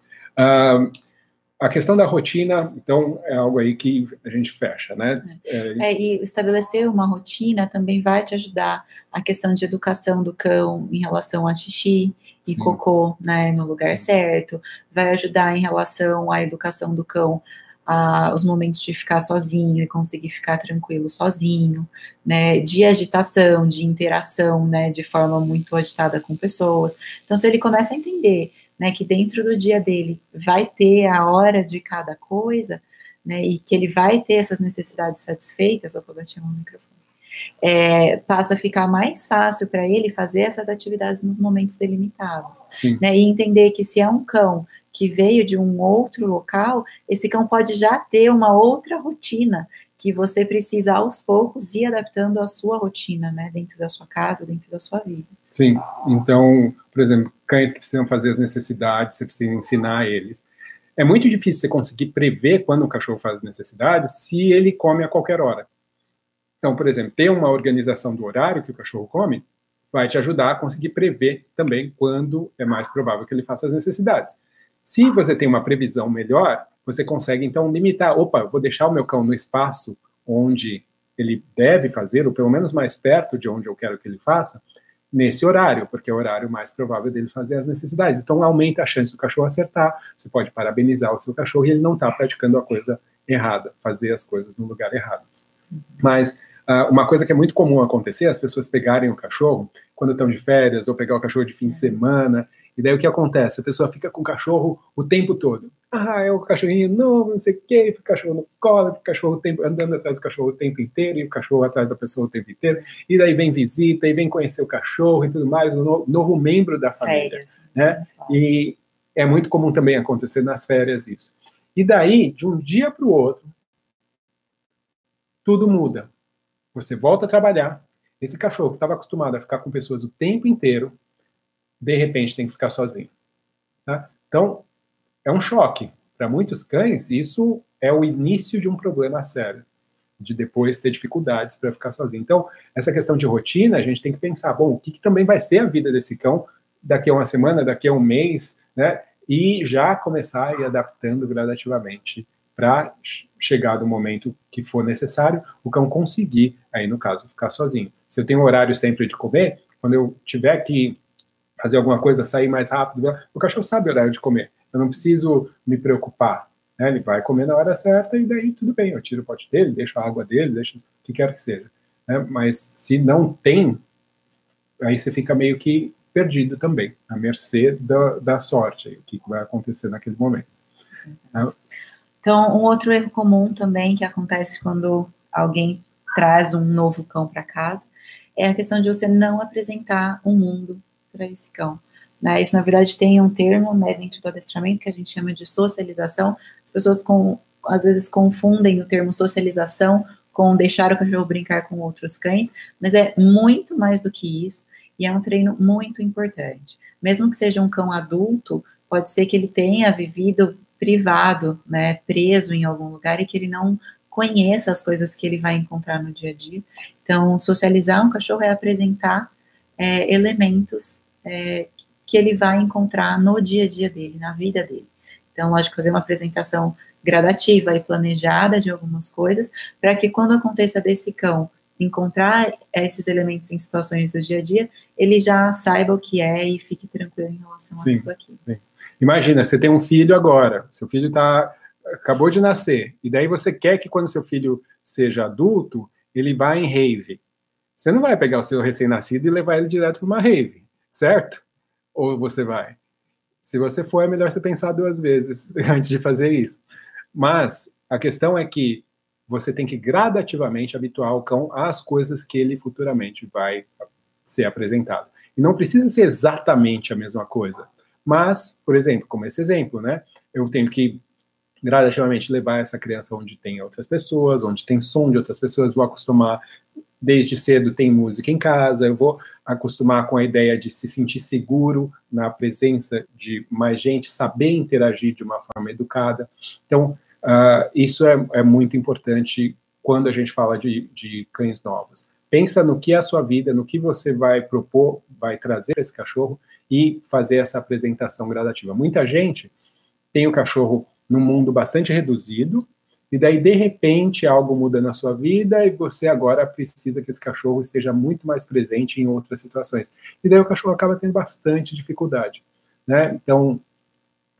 A questão da rotina, então, é algo aí que a gente fecha, né? É, é, e estabelecer uma rotina também vai te ajudar a questão de educação do cão em relação a xixi e Sim. cocô, né, no lugar certo, vai ajudar em relação à educação do cão a, os momentos de ficar sozinho e conseguir ficar tranquilo sozinho, né, de agitação, de interação, né, de forma muito agitada com pessoas. Então, se ele começa a entender né, que dentro do dia dele vai ter a hora de cada coisa, né, e que ele vai ter essas necessidades satisfeitas, vou bater no microfone, é, passa a ficar mais fácil para ele fazer essas atividades nos momentos delimitados. Né, e entender que se é um cão que veio de um outro local, esse cão pode já ter uma outra rotina que você precisa aos poucos ir adaptando a sua rotina, né, dentro da sua casa, dentro da sua vida. Sim, então, por exemplo, cães que precisam fazer as necessidades, você precisa ensinar eles. É muito difícil você conseguir prever quando o cachorro faz as necessidades se ele come a qualquer hora. Então, por exemplo, ter uma organização do horário que o cachorro come vai te ajudar a conseguir prever também quando é mais provável que ele faça as necessidades. Se você tem uma previsão melhor, você consegue então limitar. Opa, eu vou deixar o meu cão no espaço onde ele deve fazer, ou pelo menos mais perto de onde eu quero que ele faça, nesse horário, porque é o horário mais provável dele fazer as necessidades. Então aumenta a chance do cachorro acertar, você pode parabenizar o seu cachorro e ele não está praticando a coisa errada, fazer as coisas no lugar errado. Mas uh, uma coisa que é muito comum acontecer, as pessoas pegarem o cachorro quando estão de férias, ou pegar o cachorro de fim de semana, e daí o que acontece? A pessoa fica com o cachorro o tempo todo. ah, é o cachorrinho novo, não sei o quê, o cachorro no colo, o cachorro tempo, andando atrás do cachorro o tempo inteiro, e o cachorro atrás da pessoa o tempo inteiro, e daí vem visita, e vem conhecer o cachorro e tudo mais, o novo, novo membro da família, férias. né? E é muito comum também acontecer nas férias isso. E daí, de um dia para o outro, tudo muda. Você volta a trabalhar, esse cachorro que estava acostumado a ficar com pessoas o tempo inteiro, de repente tem que ficar sozinho. Tá? Então, é um choque. Para muitos cães, isso é o início de um problema sério, de depois ter dificuldades para ficar sozinho. Então, essa questão de rotina, a gente tem que pensar, bom, o que, que também vai ser a vida desse cão daqui a uma semana, daqui a um mês, né? E já começar a ir adaptando gradativamente para chegar do momento que for necessário, o cão conseguir, aí no caso, ficar sozinho. Se eu tenho um horário sempre de comer, quando eu tiver que fazer alguma coisa, sair mais rápido, o cachorro sabe o horário de comer. Eu não preciso me preocupar. Né? Ele vai comer na hora certa e daí tudo bem. Eu tiro o pote dele, deixo a água dele, deixo o que quer que seja. Né? Mas se não tem, aí você fica meio que perdido também, à mercê da, da sorte, o que vai acontecer naquele momento. Né? Então, um outro erro comum também que acontece quando alguém traz um novo cão para casa é a questão de você não apresentar um mundo para esse cão. Né? Isso, na verdade, tem um termo né, dentro do adestramento que a gente chama de socialização. As pessoas, com, às vezes, confundem o termo socialização com deixar o cachorro brincar com outros cães, mas é muito mais do que isso e é um treino muito importante. Mesmo que seja um cão adulto, pode ser que ele tenha vivido privado, né, preso em algum lugar e que ele não conheça as coisas que ele vai encontrar no dia a dia. Então, socializar um cachorro é apresentar é, elementos é, que ele vai encontrar no dia a dia dele, na vida dele. Então, lógico, fazer uma apresentação gradativa e planejada de algumas coisas, para que quando aconteça desse cão encontrar esses elementos em situações do dia a dia, ele já saiba o que é e fique tranquilo em relação sim, a tudo aquilo. Sim. Imagina, você tem um filho agora, seu filho tá, acabou de nascer, e daí você quer que quando seu filho seja adulto, ele vá em rave. Você não vai pegar o seu recém-nascido e levar ele direto para uma rave, certo? Ou você vai? Se você for, é melhor você pensar duas vezes antes de fazer isso. Mas a questão é que você tem que gradativamente habituar o cão às coisas que ele futuramente vai ser apresentado. E não precisa ser exatamente a mesma coisa. Mas, por exemplo, como esse exemplo, né? Eu tenho que gradativamente levar essa criança onde tem outras pessoas, onde tem som de outras pessoas, vou acostumar desde cedo tem música em casa, eu vou acostumar com a ideia de se sentir seguro na presença de mais gente, saber interagir de uma forma educada. Então, uh, isso é, é, muito importante quando a gente fala de, de cães novos. Pensa no que é a sua vida, no que você vai propor, vai trazer esse cachorro e fazer essa apresentação gradativa. Muita gente tem o cachorro num mundo bastante reduzido, e daí, de repente, algo muda na sua vida e você agora precisa que esse cachorro esteja muito mais presente em outras situações. E daí o cachorro acaba tendo bastante dificuldade. Né? Então,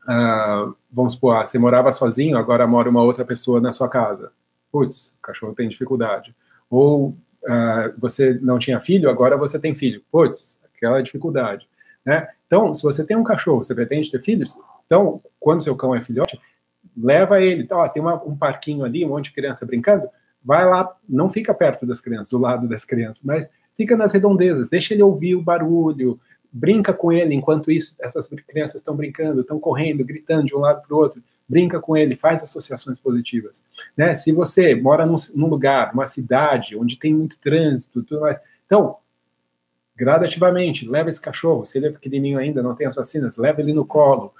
uh, vamos supor, ah, você morava sozinho, agora mora uma outra pessoa na sua casa. Putz, o cachorro tem dificuldade. Ou uh, você não tinha filho, agora você tem filho. Putz, aquela dificuldade. Né? Então, se você tem um cachorro, você pretende ter filhos, então, quando seu cão é filhote, leva ele, tá, ó, tem uma, um parquinho ali, um monte de criança brincando, vai lá, não fica perto das crianças, do lado das crianças, mas fica nas redondezas, deixa ele ouvir o barulho, brinca com ele enquanto isso, essas crianças estão brincando, estão correndo, gritando de um lado para o outro, brinca com ele, faz associações positivas. Né? Se você mora num, num lugar, numa cidade, onde tem muito trânsito, tudo mais, então gradativamente, leva esse cachorro, se ele é pequenininho ainda, não tem as vacinas, leva ele no colo,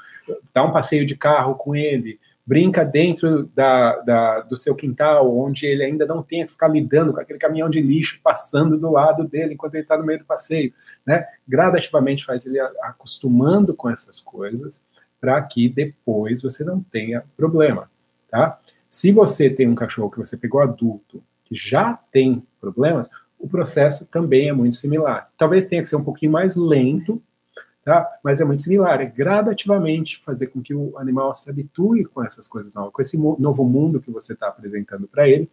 dá um passeio de carro com ele, brinca dentro da, da, do seu quintal, onde ele ainda não tenha que ficar lidando com aquele caminhão de lixo passando do lado dele enquanto ele está no meio do passeio, né? Gradativamente faz ele acostumando com essas coisas, para que depois você não tenha problema, tá? Se você tem um cachorro que você pegou adulto, que já tem problemas, o processo também é muito similar. Talvez tenha que ser um pouquinho mais lento, tá? mas é muito similar. É gradativamente fazer com que o animal se habitue com essas coisas novas, com esse novo mundo que você está apresentando para ele,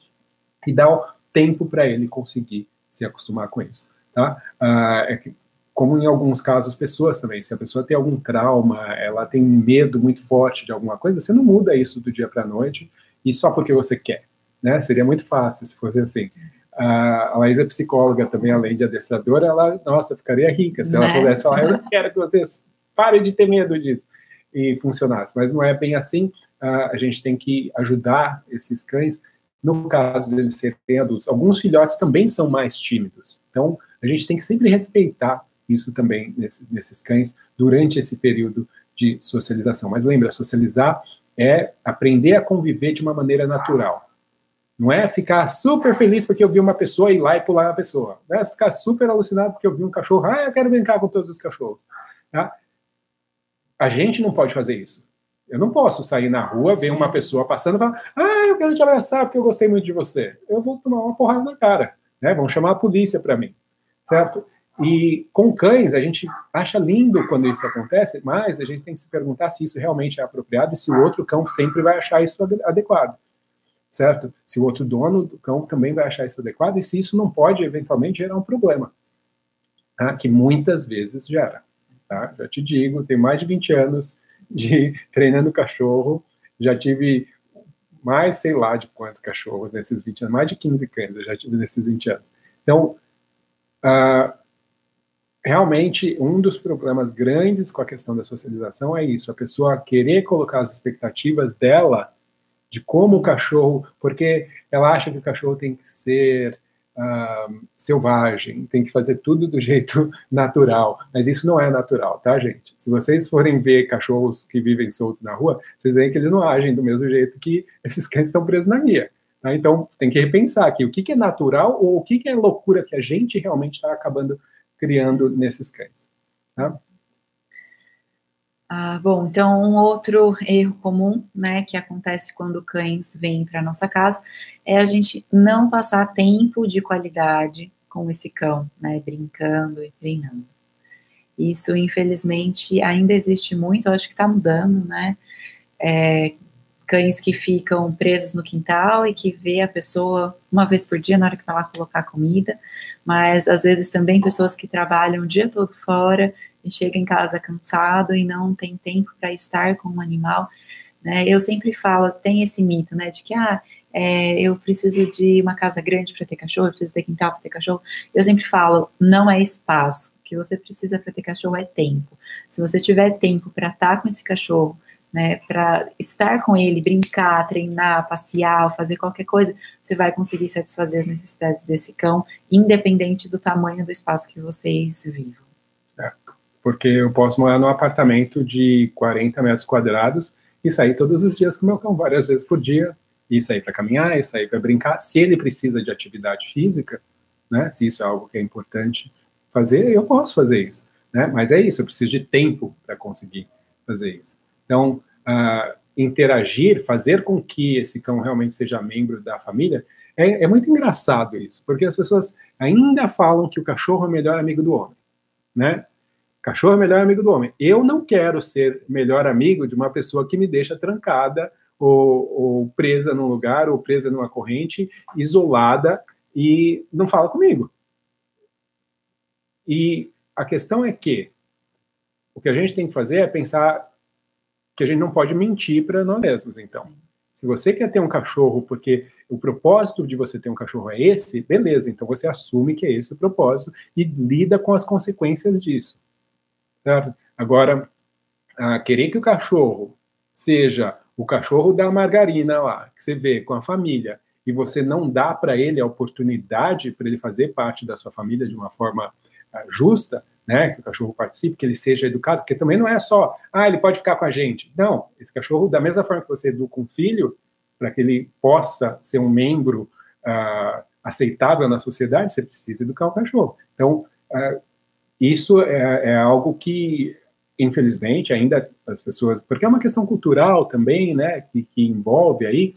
e dar o tempo para ele conseguir se acostumar com isso. Tá? Ah, é que como em alguns casos, pessoas também. Se a pessoa tem algum trauma, ela tem um medo muito forte de alguma coisa, você não muda isso do dia para a noite e só porque você quer, né? Seria muito fácil se fosse assim. A Laís é psicóloga também, além de adestradora, ela, nossa, ficaria rica se ela né? pudesse falar, eu quero que vocês parem de ter medo disso e funcionasse. Mas não é bem assim. a gente tem que ajudar esses cães no caso deles serem adultos. Alguns filhotes também são mais tímidos. Então, a gente tem que sempre respeitar isso também nesse, nesses cães durante esse período de socialização. Mas lembra, socializar é aprender a conviver de uma maneira natural. Não é ficar super feliz porque eu vi uma pessoa e ir lá e pular a pessoa. Não é ficar super alucinado porque eu vi um cachorro, ah, eu quero brincar com todos os cachorros. Tá? A gente não pode fazer isso. Eu não posso sair na rua, ver uma pessoa passando e falar, ah, eu quero te abraçar porque eu gostei muito de você. Eu vou tomar uma porrada na cara, né? Vão chamar a polícia para mim, certo? E com cães, a gente acha lindo quando isso acontece, mas a gente tem que se perguntar se isso realmente é apropriado e se o outro cão sempre vai achar isso adequado, certo? Se o outro dono do cão também vai achar isso adequado e se isso não pode eventualmente gerar um problema, tá? que muitas vezes gera. Tá? Já te digo, tem mais de 20 anos de treinando cachorro, já tive mais, sei lá, de quantos cachorros nesses 20 anos, mais de 15 cães eu já tive nesses 20 anos. Então, uh, realmente, um dos problemas grandes com a questão da socialização é isso, a pessoa querer colocar as expectativas dela de como o cachorro, porque ela acha que o cachorro tem que ser uh, selvagem, tem que fazer tudo do jeito natural, mas isso não é natural, tá, gente? Se vocês forem ver cachorros que vivem soltos na rua, vocês veem que eles não agem do mesmo jeito que esses cães estão presos na guia. Tá? Então, tem que repensar aqui o que, que é natural ou o que, que é loucura que a gente realmente está acabando criando nesses cães. Tá? Ah, bom, então um outro erro comum, né, que acontece quando cães vêm para nossa casa, é a gente não passar tempo de qualidade com esse cão, né, brincando e treinando. Isso, infelizmente, ainda existe muito, acho que está mudando, né, é, cães que ficam presos no quintal e que vê a pessoa uma vez por dia na hora que vai lá colocar comida, mas às vezes também pessoas que trabalham o dia todo fora chega em casa cansado e não tem tempo para estar com o um animal, né? Eu sempre falo, tem esse mito, né, de que ah, é, eu preciso de uma casa grande para ter cachorro, eu preciso ter quintal para ter cachorro. Eu sempre falo, não é espaço. O que você precisa para ter cachorro é tempo. Se você tiver tempo para estar com esse cachorro, né, para estar com ele, brincar, treinar, passear, fazer qualquer coisa, você vai conseguir satisfazer as necessidades desse cão, independente do tamanho do espaço que vocês vivam porque eu posso morar num apartamento de 40 metros quadrados e sair todos os dias com meu cão, várias vezes por dia, e sair para caminhar, e sair para brincar. Se ele precisa de atividade física, né, se isso é algo que é importante fazer, eu posso fazer isso. Né? Mas é isso, eu preciso de tempo para conseguir fazer isso. Então, uh, interagir, fazer com que esse cão realmente seja membro da família, é, é muito engraçado isso, porque as pessoas ainda falam que o cachorro é o melhor amigo do homem, né? Cachorro é melhor amigo do homem. Eu não quero ser melhor amigo de uma pessoa que me deixa trancada ou, ou presa num lugar ou presa numa corrente, isolada e não fala comigo. E a questão é que o que a gente tem que fazer é pensar que a gente não pode mentir para nós mesmos, então. Se você quer ter um cachorro porque o propósito de você ter um cachorro é esse, beleza, então você assume que é esse o propósito e lida com as consequências disso. Certo? Agora, querer que o cachorro seja o cachorro da margarina lá, que você vê com a família, e você não dá para ele a oportunidade para ele fazer parte da sua família de uma forma ah, justa, né, que o cachorro participe, que ele seja educado, porque também não é só, ah, ele pode ficar com a gente. Não, esse cachorro, da mesma forma que você educa um filho, para que ele possa ser um membro uh, aceitável na sociedade, você precisa educar o cachorro. Então, uh, isso é, é, algo que, infelizmente, ainda as pessoas, porque é uma questão cultural também, né, que, que envolve aí,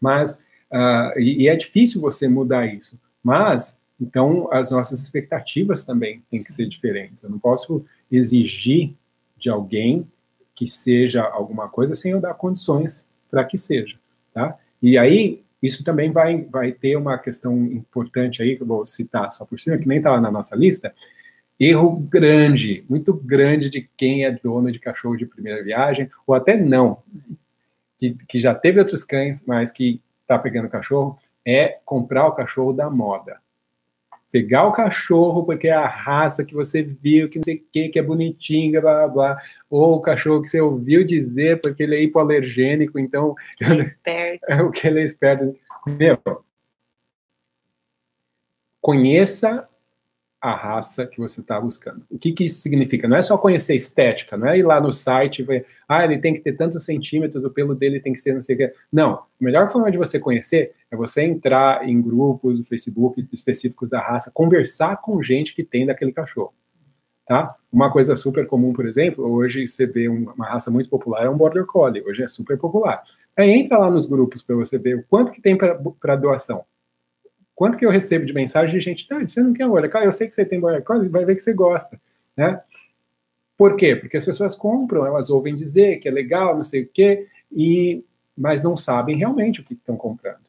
mas, uh, e, e, é difícil você mudar isso, mas, então, as nossas expectativas também têm que ser diferentes. Eu não posso exigir de alguém que seja alguma coisa sem eu dar condições para que seja, tá? E aí, isso também vai, vai ter uma questão importante aí, que eu vou citar só por cima, que nem está lá na nossa lista, erro grande, muito grande de quem é dono de cachorro de primeira viagem, ou até não, que, que já teve outros cães, mas que está pegando cachorro, é comprar o cachorro da moda. Pegar o cachorro porque é a raça que você viu, que não sei o que, que é bonitinha, blá, blá, blá. Ou o cachorro que você ouviu dizer porque ele é hipoalergênico, então... Ele é esperto. o que ele é esperto. Meu, conheça a raça que você está buscando. O que, que isso significa? Não é só conhecer estética, não é ir lá no site e ver, ah, ele tem que ter tantos centímetros, o pelo dele tem que ser não sei o que. Não. A melhor forma de você conhecer é você entrar em grupos do Facebook específicos da raça, conversar com gente que tem daquele cachorro. Tá? Uma coisa super comum, por exemplo, hoje você vê uma raça muito popular, é um Border Collie, hoje é super popular. Aí entra lá nos grupos para você ver o quanto que tem para doação. Quanto que eu recebo de mensagem de gente, ah, você não quer olha, cara, eu sei que você tem collie, vai ver que você gosta, né? Por quê? Porque as pessoas compram, elas ouvem dizer que é legal, não sei o quê, e, mas não sabem realmente o que estão comprando,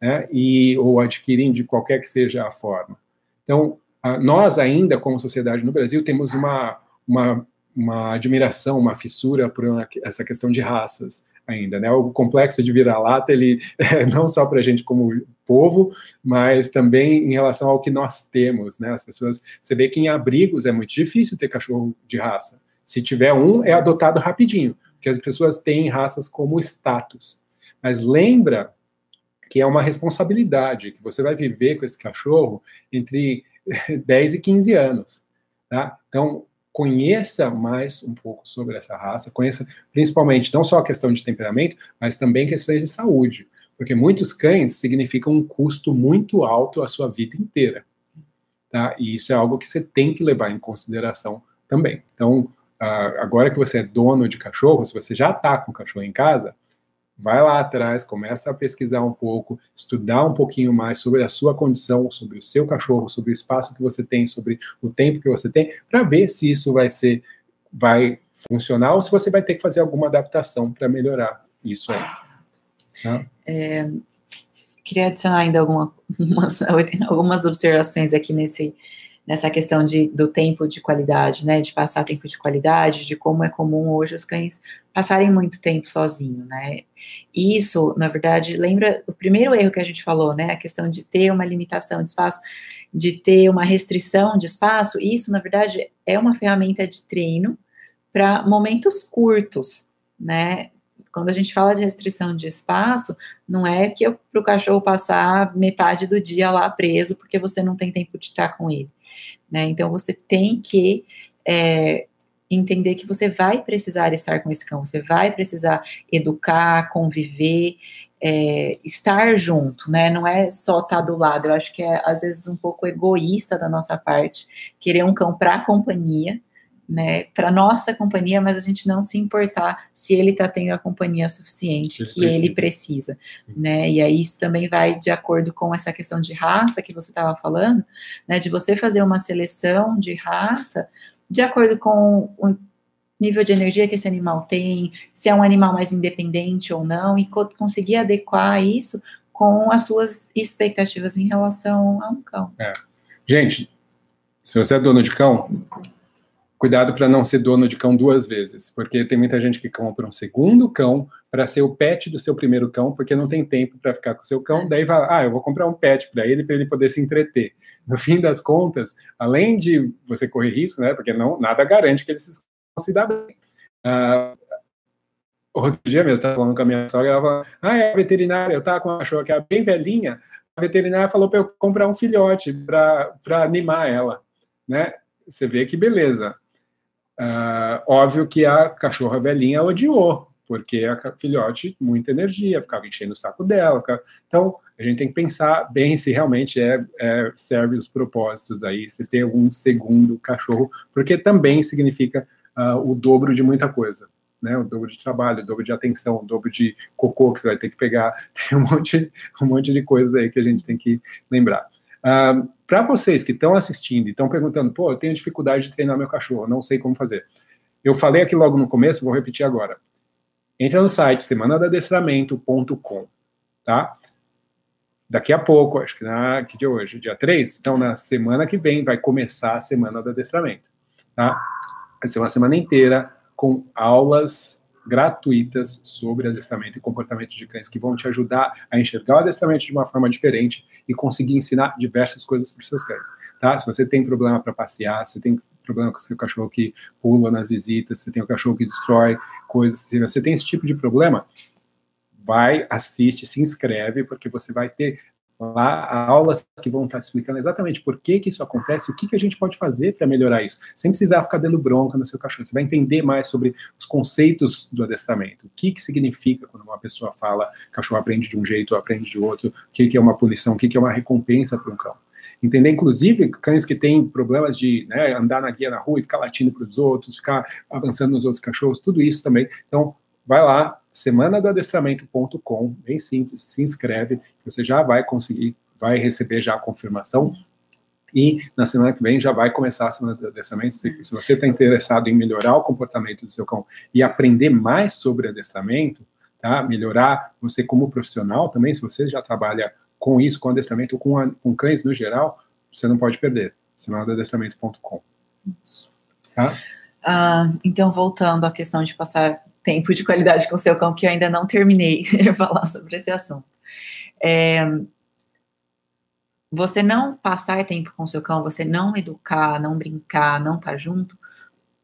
né? E, ou adquirem de qualquer que seja a forma. Então, a, nós ainda, como sociedade no Brasil, temos uma, uma, uma admiração, uma fissura por uma, essa questão de raças ainda, né? O complexo de vira-lata, ele é não só para a gente como povo, mas também em relação ao que nós temos, né? As pessoas, você vê que em abrigos é muito difícil ter cachorro de raça. Se tiver um, é adotado rapidinho, porque as pessoas têm raças como status. Mas lembra que é uma responsabilidade, que você vai viver com esse cachorro entre 10 e 15 anos, tá? Então, conheça mais um pouco sobre essa raça, conheça principalmente não só a questão de temperamento, mas também questões de saúde, porque muitos cães significam um custo muito alto a sua vida inteira, tá? E isso é algo que você tem que levar em consideração também. Então, agora que você é dono de cachorro, se você já está com cachorro em casa, vai lá atrás, começa a pesquisar um pouco, estudar um pouquinho mais sobre a sua condição, sobre o seu cachorro, sobre o espaço que você tem, sobre o tempo que você tem, para ver se isso vai ser, vai funcionar ou se você vai ter que fazer alguma adaptação para melhorar isso aí. Tá? É, queria adicionar ainda alguma, algumas, algumas observações aqui nesse nessa questão de, do tempo de qualidade, né, de passar tempo de qualidade, de como é comum hoje os cães passarem muito tempo sozinho, né. Isso, na verdade, lembra o primeiro erro que a gente falou, né, a questão de ter uma limitação de espaço, de ter uma restrição de espaço, isso, na verdade, é uma ferramenta de treino para momentos curtos, né, quando a gente fala de restrição de espaço, não é que para o cachorro passar metade do dia lá preso porque você não tem tempo de estar com ele. Né? Então você tem que é, entender que você vai precisar estar com esse cão, você vai precisar educar, conviver, é, estar junto, né? Não é só estar do lado. Eu acho que é às vezes um pouco egoísta da nossa parte querer um cão para companhia, né, para nossa companhia, mas a gente não se importar se ele está tendo a companhia suficiente ele que precisa. ele precisa, Sim. né? E aí isso também vai de acordo com essa questão de raça que você estava falando, né? De você fazer uma seleção de raça de acordo com o nível de energia que esse animal tem, se é um animal mais independente ou não, e co conseguir adequar isso com as suas expectativas em relação a um cão. É. Gente, se você é dono de cão, cuidado para não ser dono de cão duas vezes, porque tem muita gente que compra um segundo cão para ser o pet do seu primeiro cão, porque não tem tempo para ficar com o seu cão, é. daí vai, ah, eu vou comprar um pet para ele, para ele poder se entreter. No fim das contas, além de você correr risco, né, porque não nada garante que eles se dá bem. Uh, outro dia mesmo, estava falando com a minha sogra, ela falou, ah, é a veterinária, eu estava com uma cachorra que era bem velhinha, a veterinária falou para eu comprar um filhote para animar ela, né? Você vê que beleza. Uh, óbvio que a cachorra velhinha odiou, porque a filhote, muita energia, ficava enchendo o saco dela. Ficava... Então, a gente tem que pensar bem se realmente é, é, serve os propósitos aí, se tem um segundo cachorro, porque também significa uh, o dobro de muita coisa. Né, o dobro de trabalho, o dobro de atenção, o dobro de cocô que você vai ter que pegar, tem um monte, um monte de coisas aí que a gente tem que lembrar. Para vocês que estão assistindo e estão perguntando, pô, eu tenho dificuldade de treinar meu cachorro, não sei como fazer. Eu falei aqui logo no começo, vou repetir agora. Entra no site semanadadestramento.com, tá? daqui a pouco, acho que na que dia hoje, dia 3, então na semana que vem vai começar a semana do adestramento, tá? Vai ser uma semana inteira com aulas gratuitas sobre adestramento e comportamento de cães que vão te ajudar a enxergar o adestramento de uma forma diferente e conseguir ensinar diversas coisas para os seus cães, tá? Se você tem problema para passear, se tem problema com o seu cachorro que pula nas visitas, se tem o cachorro que destrói coisas, se você tem esse tipo de problema, vai, assiste, se inscreve, porque você vai ter lá aulas que vão estar explicando exatamente por que, que isso acontece, o que, que a gente pode fazer para melhorar isso, sem precisar ficar dando bronca no seu cachorro. Você vai entender mais sobre os conceitos do adestramento, o que, que significa quando uma pessoa fala cachorro aprende de um jeito aprende de outro, o que, que é uma punição, o que, que é uma recompensa para um cão. Entender, inclusive, cães que têm problemas de né, andar na guia na rua e ficar latindo para os outros, ficar avançando nos outros cachorros, tudo isso também. Então, vai lá, semana do adestramento.com, bem simples, se inscreve, você já vai conseguir, vai receber já a confirmação. E na semana que vem já vai começar a semana do adestramento. Se, se você está interessado em melhorar o comportamento do seu cão e aprender mais sobre adestramento, tá? melhorar você como profissional também, se você já trabalha com isso, com adestramento, com, a, com cães no geral, você não pode perder. Semana do adestramento.com. Tá? Ah, então, voltando à questão de passar tempo de qualidade com o seu cão, que eu ainda não terminei de falar sobre esse assunto. É, você não passar tempo com o seu cão, você não educar, não brincar, não estar tá junto,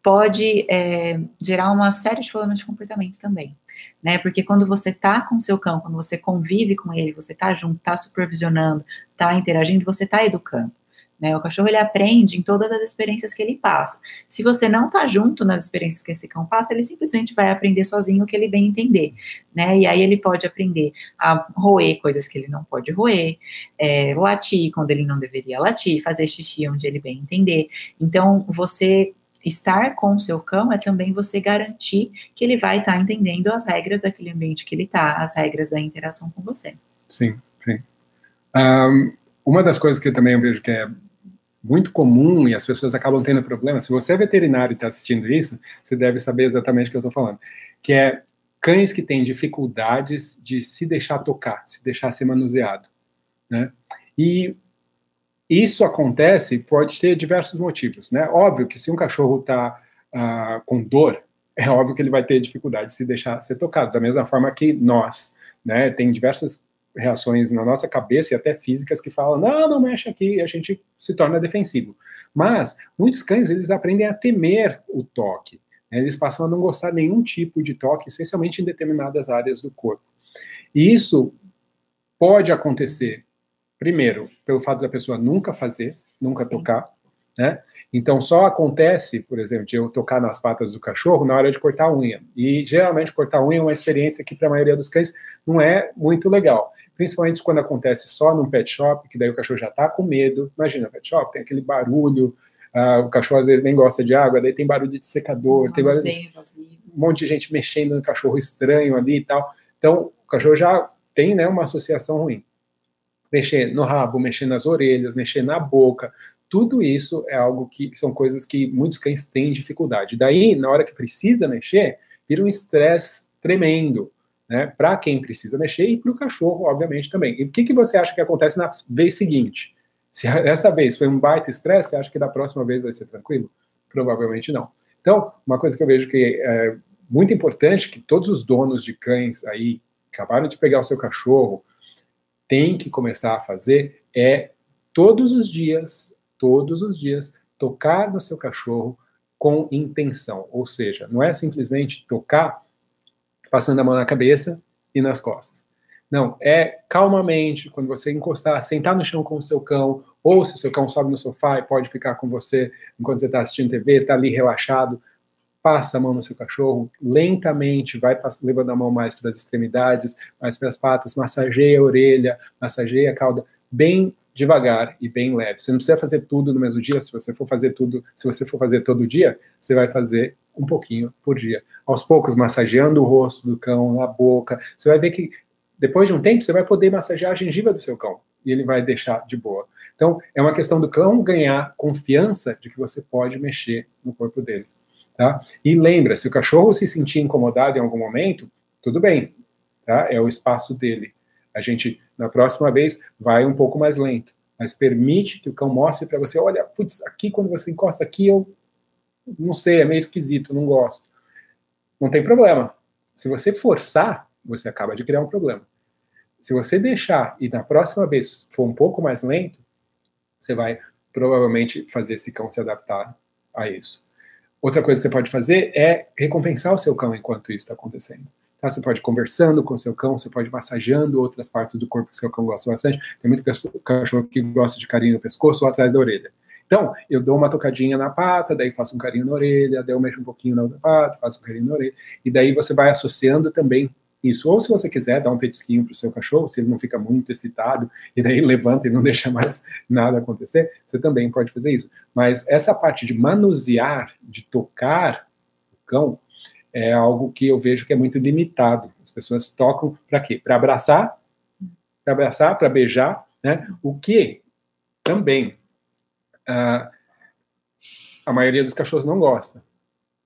pode é, gerar uma série de problemas de comportamento também, né? Porque quando você tá com seu cão, quando você convive com ele, você tá junto, tá supervisionando, tá interagindo, você tá educando. Né? O cachorro ele aprende em todas as experiências que ele passa. Se você não está junto nas experiências que esse cão passa, ele simplesmente vai aprender sozinho o que ele bem entender, né? E aí ele pode aprender a roer coisas que ele não pode roer, é, latir quando ele não deveria latir, fazer xixi onde ele bem entender. Então você estar com o seu cão é também você garantir que ele vai estar tá entendendo as regras daquele ambiente que ele está, as regras da interação com você. Sim, sim. Um, uma das coisas que eu também vejo que é muito comum e as pessoas acabam tendo problema. Se você é veterinário e está assistindo isso, você deve saber exatamente o que eu estou falando. Que é cães que têm dificuldades de se deixar tocar, se deixar ser manuseado. Né? E isso acontece, pode ter diversos motivos. Né? Óbvio que se um cachorro está uh, ah, com dor, é óbvio que ele vai ter dificuldade de se deixar ser tocado. Da mesma forma que nós, né? Tem diversas reações na nossa cabeça e até físicas que falam, não, não mexe aqui, e a gente se torna defensivo. Mas muitos cães, eles aprendem a temer o toque. Né? Eles passam a não gostar de nenhum tipo de toque, especialmente em determinadas áreas do corpo. E isso pode acontecer, primeiro, pelo fato da pessoa nunca fazer, nunca Sim. tocar, né? Então, só acontece, por exemplo, de eu tocar nas patas do cachorro na hora de cortar a unha. E geralmente cortar a unha é uma experiência que para a maioria dos cães não é muito legal. Principalmente quando acontece só num pet shop, que daí o cachorro já está com medo. Imagina, pet shop tem aquele barulho, uh, o cachorro às vezes nem gosta de água, daí tem barulho de secador, tem barulho de, um monte de gente mexendo no cachorro estranho ali e tal. Então, o cachorro já tem né, uma associação ruim mexer no rabo, mexer nas orelhas, mexer na boca, tudo isso é algo que são coisas que muitos cães têm dificuldade. Daí, na hora que precisa mexer, vira um estresse tremendo, né? Para quem precisa mexer e para o cachorro, obviamente, também. E o que, que você acha que acontece na vez seguinte? Se essa vez foi um baita estresse, você acha que da próxima vez vai ser tranquilo? Provavelmente não. Então, uma coisa que eu vejo que é muito importante, que todos os donos de cães aí acabaram de pegar o seu cachorro, têm que começar a fazer é todos os dias todos os dias, tocar no seu cachorro com intenção. Ou seja, não é simplesmente tocar passando a mão na cabeça e nas costas. Não, é calmamente, quando você encostar, sentar no chão com o seu cão, ou se o seu cão sobe no sofá e pode ficar com você enquanto você está assistindo TV, está ali relaxado, passa a mão no seu cachorro, lentamente, vai levando a mão mais para as extremidades, mais para as patas, massageia a orelha, massageia a cauda, bem devagar e bem leve. Você não precisa fazer tudo no mesmo dia. Se você for fazer tudo, se você for fazer todo dia, você vai fazer um pouquinho por dia. Aos poucos, massageando o rosto do cão, a boca. Você vai ver que depois de um tempo você vai poder massagear a gengiva do seu cão e ele vai deixar de boa. Então, é uma questão do cão ganhar confiança de que você pode mexer no corpo dele, tá? E lembra, se o cachorro se sentir incomodado em algum momento, tudo bem, tá? É o espaço dele. A gente, na próxima vez, vai um pouco mais lento, mas permite que o cão mostre para você: olha, putz, aqui quando você encosta aqui, eu não sei, é meio esquisito, não gosto. Não tem problema. Se você forçar, você acaba de criar um problema. Se você deixar e na próxima vez for um pouco mais lento, você vai provavelmente fazer esse cão se adaptar a isso. Outra coisa que você pode fazer é recompensar o seu cão enquanto isso está acontecendo. Tá? Você pode ir conversando com seu cão, você pode ir massageando outras partes do corpo que o seu cão gosta bastante. Tem muito cachorro que gosta de carinho no pescoço ou atrás da orelha. Então, eu dou uma tocadinha na pata, daí faço um carinho na orelha, daí eu mexo um pouquinho na outra pata, faço um carinho na orelha, e daí você vai associando também isso. Ou se você quiser dar um petisquinho para o seu cachorro, se ele não fica muito excitado, e daí levanta e não deixa mais nada acontecer, você também pode fazer isso. Mas essa parte de manusear, de tocar o cão, é algo que eu vejo que é muito limitado. As pessoas tocam para quê? Para abraçar, para abraçar, para beijar, né? O que também uh, a maioria dos cachorros não gosta,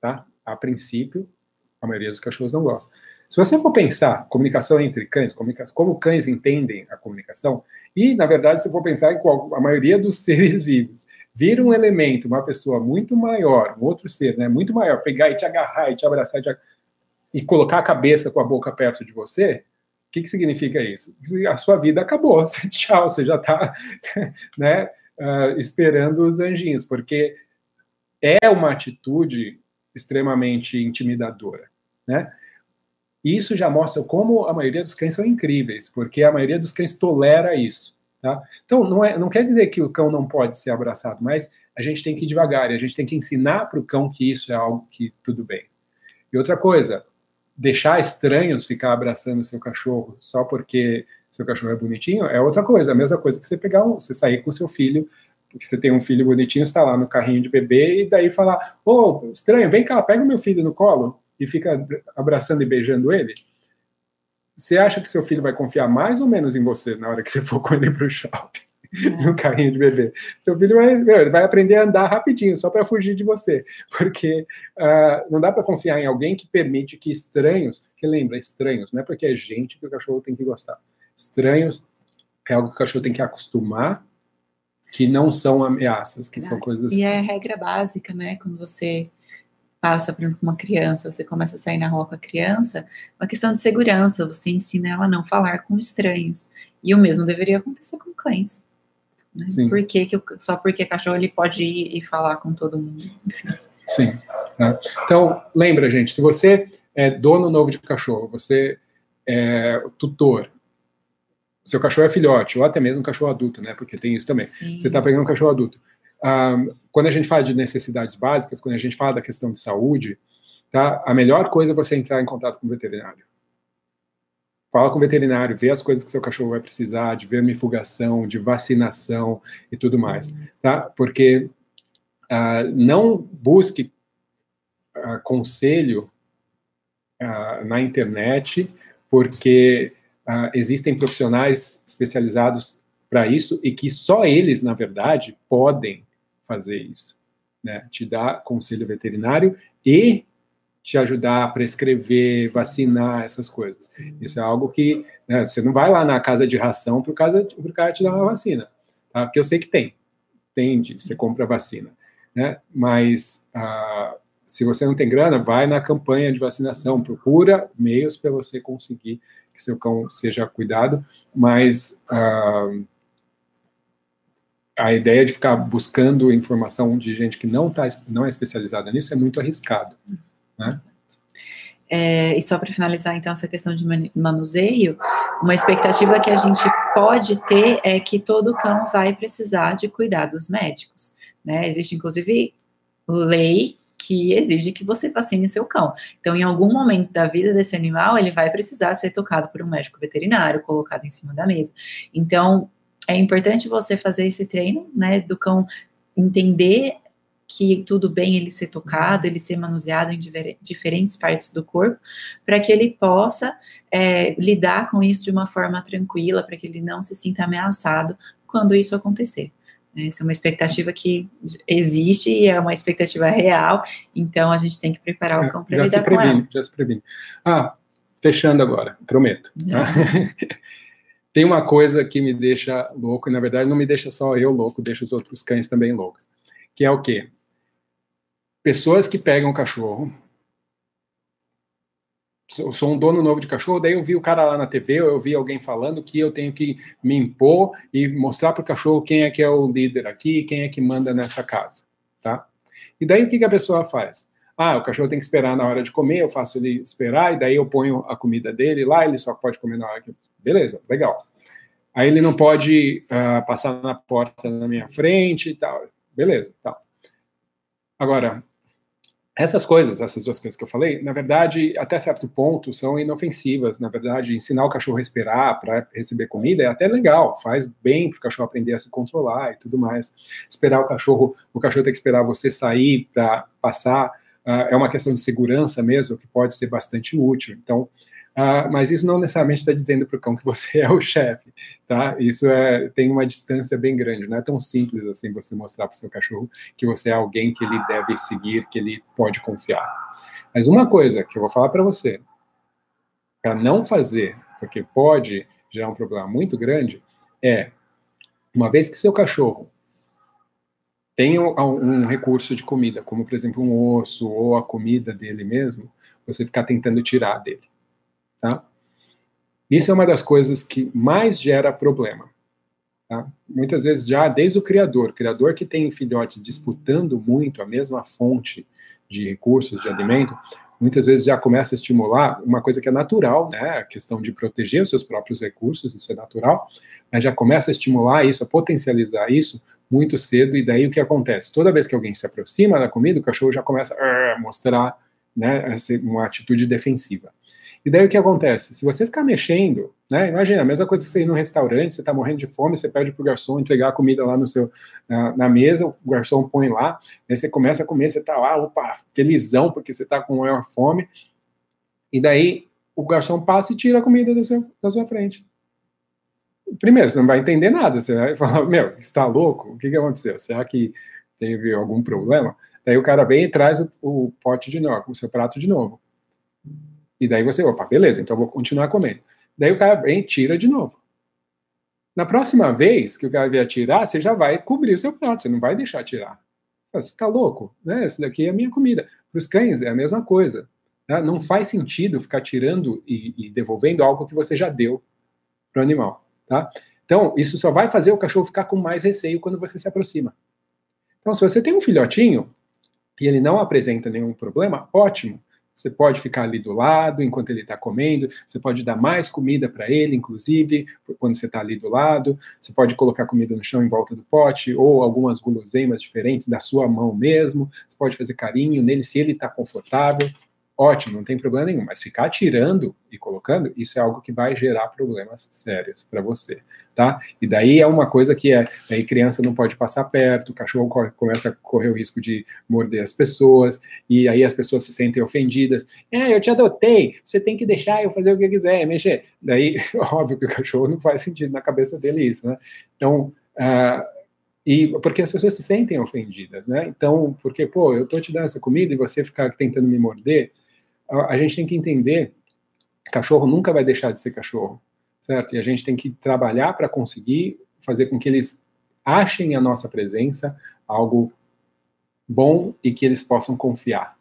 tá? A princípio, a maioria dos cachorros não gosta. Se você for pensar comunicação entre cães, comunicação, como cães entendem a comunicação, e na verdade, se for pensar em qual, a maioria dos seres vivos, vir um elemento, uma pessoa muito maior, um outro ser, né, muito maior, pegar e te agarrar e te abraçar e, te, e colocar a cabeça com a boca perto de você, o que, que significa isso? A sua vida acabou, tchau, você já está né, uh, esperando os anjinhos, porque é uma atitude extremamente intimidadora, né? Isso já mostra como a maioria dos cães são incríveis, porque a maioria dos cães tolera isso, tá? Então, não, é, não quer dizer que o cão não pode ser abraçado, mas a gente tem que ir devagar e a gente tem que ensinar para o cão que isso é algo que tudo bem. E outra coisa, deixar estranhos ficar abraçando seu cachorro só porque seu cachorro é bonitinho é outra coisa. A mesma coisa que você pegar, um, você sair com seu filho, porque você tem um filho bonitinho, está lá no carrinho de bebê e daí falar: "Ô, oh, estranho, vem cá, pega o meu filho no colo" e fica abraçando e beijando ele, você acha que seu filho vai confiar mais ou menos em você na hora que você for com ele para o shopping? É. no carrinho de bebê. Seu filho vai, meu, vai aprender a andar rapidinho, só para fugir de você. Porque uh, não dá para confiar em alguém que permite que estranhos, que lembra, estranhos, não é porque é gente que o cachorro tem que gostar. Estranhos é algo que o cachorro tem que acostumar, que não são ameaças, que são coisas. E é regra básica, né? Quando você passa por uma criança, você começa a sair na rua com a criança, uma questão de segurança, você ensina ela a não falar com estranhos. E o mesmo deveria acontecer com cães. Né? Por que, que só porque cachorro ele pode ir e falar com todo mundo, enfim. Sim. Né? Então, lembra, gente, se você é dono novo de cachorro, você é tutor, seu cachorro é filhote, ou até mesmo um cachorro adulto, né? Porque tem isso também. Sim. Você está pegando um cachorro adulto quando a gente fala de necessidades básicas, quando a gente fala da questão de saúde, tá? A melhor coisa é você entrar em contato com o veterinário. Fala com o veterinário, vê as coisas que seu cachorro vai precisar, de vermifugação, de vacinação e tudo mais, tá? Porque uh, não busque uh, conselho uh, na internet, porque existem profissionais especializados para isso e que só eles, na verdade, podem fazer isso. Né? Te dar conselho veterinário e te ajudar a prescrever, vacinar, essas coisas. Isso é algo que né, você não vai lá na casa de ração para o cara te dar uma vacina, tá? Porque eu sei que tem, tem, você compra vacina, né? Mas ah, se você não tem grana, vai na campanha de vacinação, procura meios para você conseguir que seu cão seja cuidado, mas ah, a ideia de ficar buscando informação de gente que não, tá, não é especializada nisso é muito arriscado. Né? É, e só para finalizar, então, essa questão de manuseio, uma expectativa que a gente pode ter é que todo cão vai precisar de cuidados médicos. Né? Existe, inclusive, lei que exige que você vacine o seu cão. Então, em algum momento da vida desse animal, ele vai precisar ser tocado por um médico veterinário, colocado em cima da mesa. Então, é importante você fazer esse treino, né, do cão entender que tudo bem ele ser tocado, ele ser manuseado em diferentes partes do corpo, para que ele possa é, lidar com isso de uma forma tranquila, para que ele não se sinta ameaçado quando isso acontecer. Essa é uma expectativa que existe e é uma expectativa real, então a gente tem que preparar o cão para lidar previne, com ela. Já se previne. Ah, fechando agora, prometo. Tá? tem uma coisa que me deixa louco, e na verdade não me deixa só eu louco, deixa os outros cães também loucos. Que é o quê? Pessoas que pegam cachorro. Eu sou um dono novo de cachorro, daí eu vi o cara lá na TV, eu vi alguém falando que eu tenho que me impor e mostrar para o cachorro quem é que é o líder aqui, quem é que manda nessa casa, tá? E daí o que, que a pessoa faz? Ah, o cachorro tem que esperar na hora de comer, eu faço ele esperar, e daí eu ponho a comida dele lá, ele só pode comer na hora que Beleza, legal. Aí ele não pode uh, passar na porta na minha frente e tal. Beleza, tal. Agora, essas coisas, essas duas coisas que eu falei, na verdade, até certo ponto, são inofensivas. Na verdade, ensinar o cachorro a esperar para receber comida é até legal, faz bem para o cachorro aprender a se controlar e tudo mais. Esperar o cachorro, o cachorro tem que esperar você sair para passar, uh, é uma questão de segurança mesmo, que pode ser bastante útil. Então, Uh, mas isso não necessariamente está dizendo para o cão que você é o chefe, tá? Isso é, tem uma distância bem grande, não é tão simples assim você mostrar para o seu cachorro que você é alguém que ele deve seguir, que ele pode confiar. Mas uma coisa que eu vou falar para você, para não fazer, porque pode gerar um problema muito grande, é uma vez que seu cachorro tem um, um recurso de comida, como por exemplo um osso ou a comida dele mesmo, você ficar tentando tirar dele. Tá? Isso é uma das coisas que mais gera problema. Tá? Muitas vezes já desde o criador, criador que tem filhotes disputando muito a mesma fonte de recursos de alimento, muitas vezes já começa a estimular uma coisa que é natural, né, a questão de proteger os seus próprios recursos, isso é natural, mas já começa a estimular isso, a potencializar isso muito cedo, e daí o que acontece? Toda vez que alguém se aproxima da comida, o cachorro já começa a mostrar né, uma atitude defensiva. E daí o que acontece? Se você ficar mexendo, né? Imagina, a mesma coisa que você ir no restaurante, você está morrendo de fome, você pede para o garçom entregar a comida lá no seu, na, na, mesa, o garçom põe lá, aí você começa a comer, você está lá, opa, felizão, porque você está com maior fome, e daí o garçom passa e tira a comida do seu, da sua frente. Primeiro, você não vai entender nada, você vai falar, meu, está louco? O que, que aconteceu? Será que teve algum problema? Daí o cara vem e traz o, o pote de novo, o seu prato de novo. E daí você, opa, beleza, então eu vou continuar comendo. Daí o cara vem tira de novo. Na próxima vez que o cara vier tirar, você já vai cobrir o seu prato, você não vai deixar tirar. Você está louco, né? Essa daqui é a minha comida. Para os cães é a mesma coisa. Né? Não faz sentido ficar tirando e, e devolvendo algo que você já deu para o animal, tá? Então, isso só vai fazer o cachorro ficar com mais receio quando você se aproxima. Então, se você tem um filhotinho e ele não apresenta nenhum problema, ótimo. Você pode ficar ali do lado enquanto ele está comendo, você pode dar mais comida para ele, inclusive, quando você está ali do lado. Você pode colocar comida no chão em volta do pote, ou algumas guloseimas diferentes da sua mão mesmo. Você pode fazer carinho nele se ele está confortável ótimo, não tem problema nenhum, mas ficar tirando e colocando, isso é algo que vai gerar problemas sérios para você, tá? E daí é uma coisa que é, aí criança não pode passar perto, o cachorro corre, começa a correr o risco de morder as pessoas, e aí as pessoas se sentem ofendidas. É, eu te adotei, você tem que deixar eu fazer o que eu quiser, mexer. Daí, óbvio que o cachorro não faz sentido na cabeça dele isso, né? Então, uh, e porque as pessoas se sentem ofendidas, né? Então, porque, pô, eu tô te dando essa comida e você ficar tentando me morder, a, gente tem que entender, cachorro nunca vai deixar de ser cachorro, certo? E a gente tem que trabalhar para conseguir fazer com que eles achem a nossa presença algo bom e que eles possam confiar,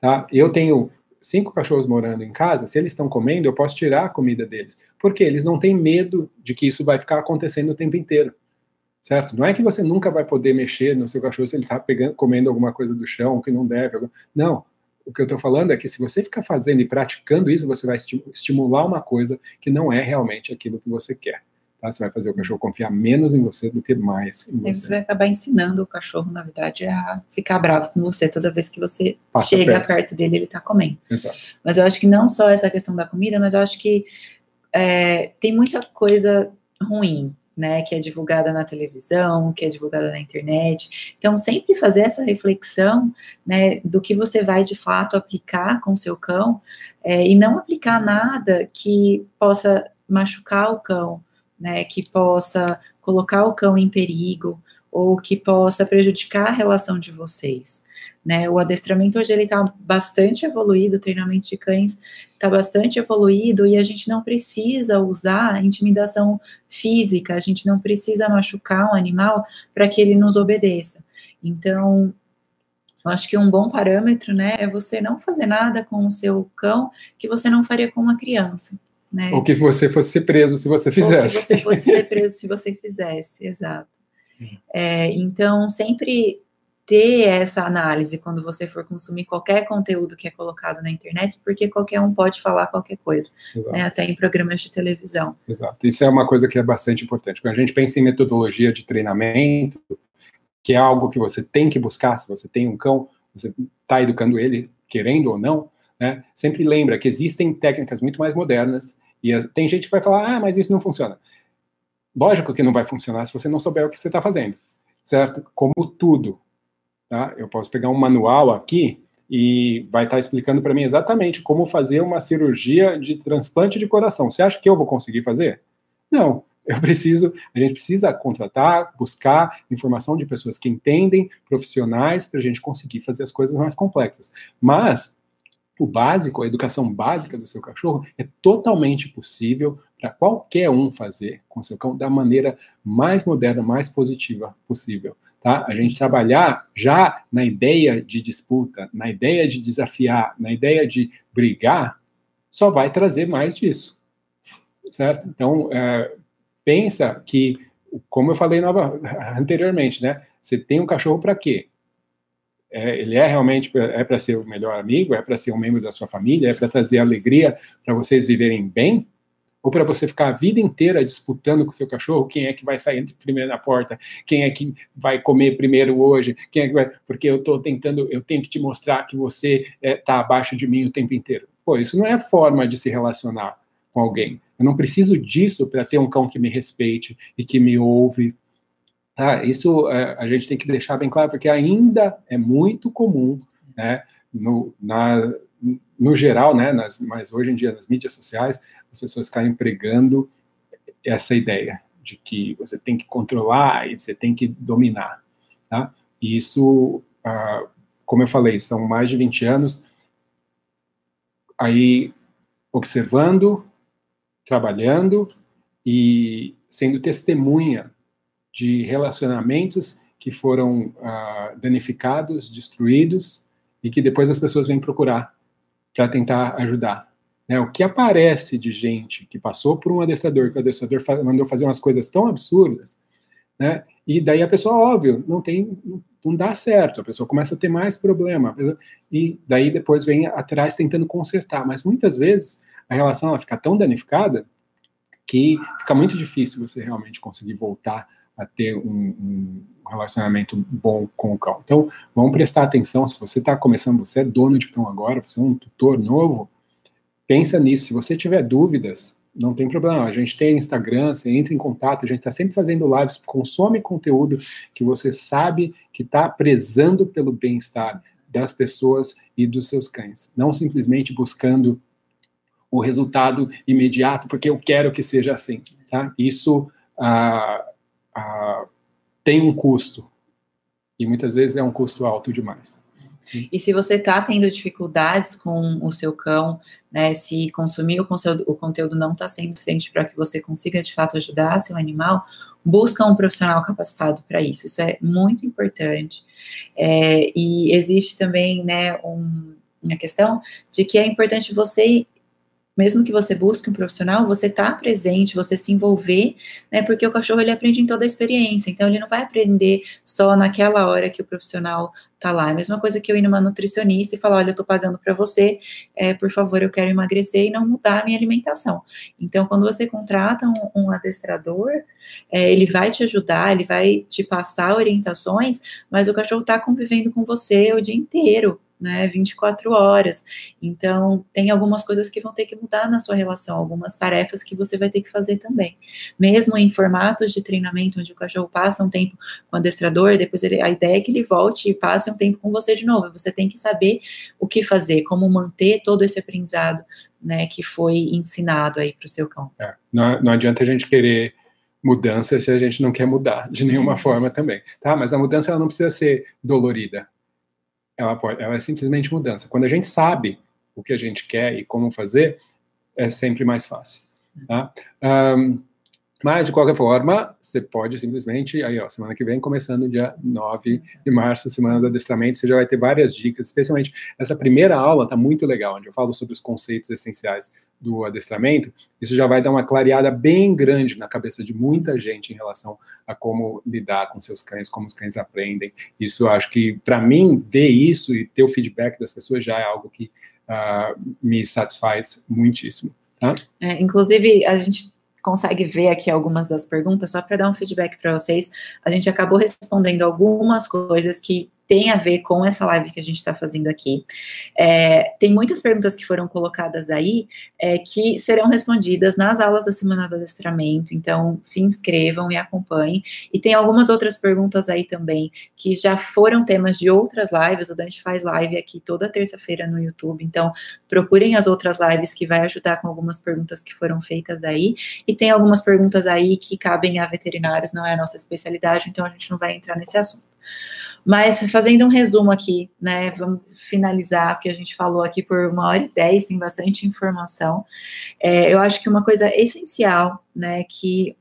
tá? Eu tenho cinco cachorros morando em casa, se eles estão comendo, eu posso tirar a comida deles, porque eles não têm medo de que isso vai ficar acontecendo o tempo inteiro, certo? Não é que você nunca vai poder mexer no seu cachorro se ele está comendo alguma coisa do chão que não deve, não o que eu estou falando é que se você ficar fazendo e praticando isso, você vai estimular uma coisa que não é realmente aquilo que você quer. Tá? Você vai fazer o cachorro confiar menos em você do que mais em você. você vai acabar ensinando o cachorro, na verdade, a ficar bravo com você toda vez que você Passa chega perto. perto dele ele está comendo. Exato. Mas eu acho que não só essa questão da comida, mas eu acho que é, tem muita coisa ruim né, que é divulgada na televisão, que é divulgada na internet. Então, sempre fazer essa reflexão, né, do que você vai de fato aplicar com seu cão é, e não aplicar nada que possa machucar o cão, né, que possa colocar o cão em perigo ou que possa prejudicar a relação de vocês. Né, o adestramento hoje ele está bastante evoluído, o treinamento de cães está bastante evoluído e a gente não precisa usar intimidação física, a gente não precisa machucar um animal para que ele nos obedeça. Então, eu acho que um bom parâmetro, né, é você não fazer nada com o seu cão que você não faria com uma criança. Né? Ou que você fosse ser preso se você fizesse. Ou que você fosse ser preso se você fizesse, exato. Hum. É, então, sempre ter essa análise quando você for consumir qualquer conteúdo que é colocado na internet, porque qualquer um pode falar qualquer coisa, né, até em programas de televisão. Exato. Isso é uma coisa que é bastante importante. Quando a gente pensa em metodologia de treinamento, que é algo que você tem que buscar, se você tem um cão, você está educando ele, querendo ou não, né, sempre lembra que existem técnicas muito mais modernas, e tem gente que vai falar, ah, mas isso não funciona. Lógico que não vai funcionar se você não souber o que você está fazendo, certo? Como tudo, tá? Eu posso pegar um manual aqui e vai estar tá explicando para mim exatamente como fazer uma cirurgia de transplante de coração. Você acha que eu vou conseguir fazer? Não eu preciso, a gente precisa contratar, buscar informação de pessoas que entendem, profissionais, para a gente conseguir fazer as coisas mais complexas. Mas o básico, a educação básica do seu cachorro é totalmente possível para qualquer um fazer com seu cão da maneira mais moderna, mais positiva possível. Tá? A gente trabalhar já na ideia de disputa, na ideia de desafiar, na ideia de brigar, só vai trazer mais disso. Certo? Então, é, pensa que, como eu falei nova, anteriormente, né? Você tem um cachorro para quê? É, ele é realmente é para ser o melhor amigo, é para ser um membro da sua família, é para trazer alegria para vocês viverem bem, ou para você ficar a vida inteira disputando com o seu cachorro quem é que vai sair primeiro na porta, quem é que vai comer primeiro hoje, quem é que vai, porque eu estou tentando, eu tenho que te mostrar que você está é, tá abaixo de mim o tempo inteiro. Pô, isso não é forma de se relacionar com alguém. Eu não preciso disso para ter um cão que me respeite e que me ouve. Tá? Isso é, a gente tem que deixar bem claro, porque ainda é muito comum, né, no, na, no geral, né, nas, mas hoje em dia nas mídias sociais, as pessoas ficarem pregando essa ideia de que você tem que controlar e você tem que dominar. Tá? E isso, ah, como eu falei, são mais de 20 anos aí observando, trabalhando e sendo testemunha de relacionamentos que foram ah, danificados, destruídos e que depois as pessoas vêm procurar para tentar ajudar. Né? O que aparece de gente que passou por um adestrador, que o adestrador mandou fazer umas coisas tão absurdas, né? E daí a pessoa, óbvio, não tem, não dá certo, a pessoa começa a ter mais problema, e daí depois vem atrás tentando consertar. Mas muitas vezes a relação ela fica tão danificada que fica muito difícil você realmente conseguir voltar a ter um, um relacionamento bom com o cão. Então, vamos prestar atenção, se você está começando, você é dono de cão agora, você é um tutor novo, pensa nisso. Se você tiver dúvidas, não tem problema. A gente tem Instagram, você entra em contato, a gente está sempre fazendo lives, consome conteúdo que você sabe que está prezando pelo bem-estar das pessoas e dos seus cães. Não simplesmente buscando o resultado imediato, porque eu quero que seja assim. Tá? Isso ah, tem um custo, e muitas vezes é um custo alto demais. E se você está tendo dificuldades com o seu cão, né, se consumir o conteúdo, o conteúdo não está sendo suficiente para que você consiga de fato ajudar seu animal, busca um profissional capacitado para isso. Isso é muito importante. É, e existe também, né, um, uma questão de que é importante você mesmo que você busque um profissional, você tá presente, você se envolver, né? Porque o cachorro ele aprende em toda a experiência, então ele não vai aprender só naquela hora que o profissional tá lá. É a mesma coisa que eu ir numa nutricionista e falar, olha, eu tô pagando para você, é, por favor, eu quero emagrecer e não mudar a minha alimentação. Então, quando você contrata um, um adestrador, é, ele vai te ajudar, ele vai te passar orientações, mas o cachorro tá convivendo com você o dia inteiro né, 24 horas. Então, tem algumas coisas que vão ter que mudar na sua relação, algumas tarefas que você vai ter que fazer também. Mesmo em formatos de treinamento, onde o cachorro passa um tempo com o adestrador, depois ele, a ideia é que ele volte e passe um tempo com você de novo. Você tem que saber o que fazer, como manter todo esse aprendizado, né, que foi ensinado aí para o seu cão. É, não, não adianta a gente querer mudança se a gente não quer mudar de nenhuma forma também, tá? Mas a mudança ela não precisa ser dolorida. Ela pode, ela é simplesmente mudança. Quando a gente sabe o que a gente quer e como fazer, é sempre mais fácil, tá? Um, mas, de qualquer forma, você pode simplesmente, aí, ó, semana que vem, começando dia 9 de março, semana do adestramento, você já vai ter várias dicas, especialmente essa primeira aula tá muito legal, onde eu falo sobre os conceitos essenciais do adestramento. Isso já vai dar uma clareada bem grande na cabeça de muita gente em relação a como lidar com seus cães, como os cães aprendem. Isso, acho que, para mim, ver isso e ter o feedback das pessoas já é algo que uh, me satisfaz muitíssimo. Tá? É, inclusive, a gente consegue ver aqui algumas das perguntas, só para dar um feedback para vocês. A gente acabou respondendo algumas coisas que tem a ver com essa live que a gente está fazendo aqui. É, tem muitas perguntas que foram colocadas aí é, que serão respondidas nas aulas da Semana do Adestramento, então se inscrevam e acompanhem. E tem algumas outras perguntas aí também que já foram temas de outras lives. O Dante faz live aqui toda terça-feira no YouTube, então procurem as outras lives que vai ajudar com algumas perguntas que foram feitas aí. E tem algumas perguntas aí que cabem a veterinários, não é a nossa especialidade, então a gente não vai entrar nesse assunto. Mas fazendo um resumo aqui, né? Vamos finalizar, porque a gente falou aqui por uma hora e dez, tem bastante informação. É, eu acho que uma coisa essencial, né, que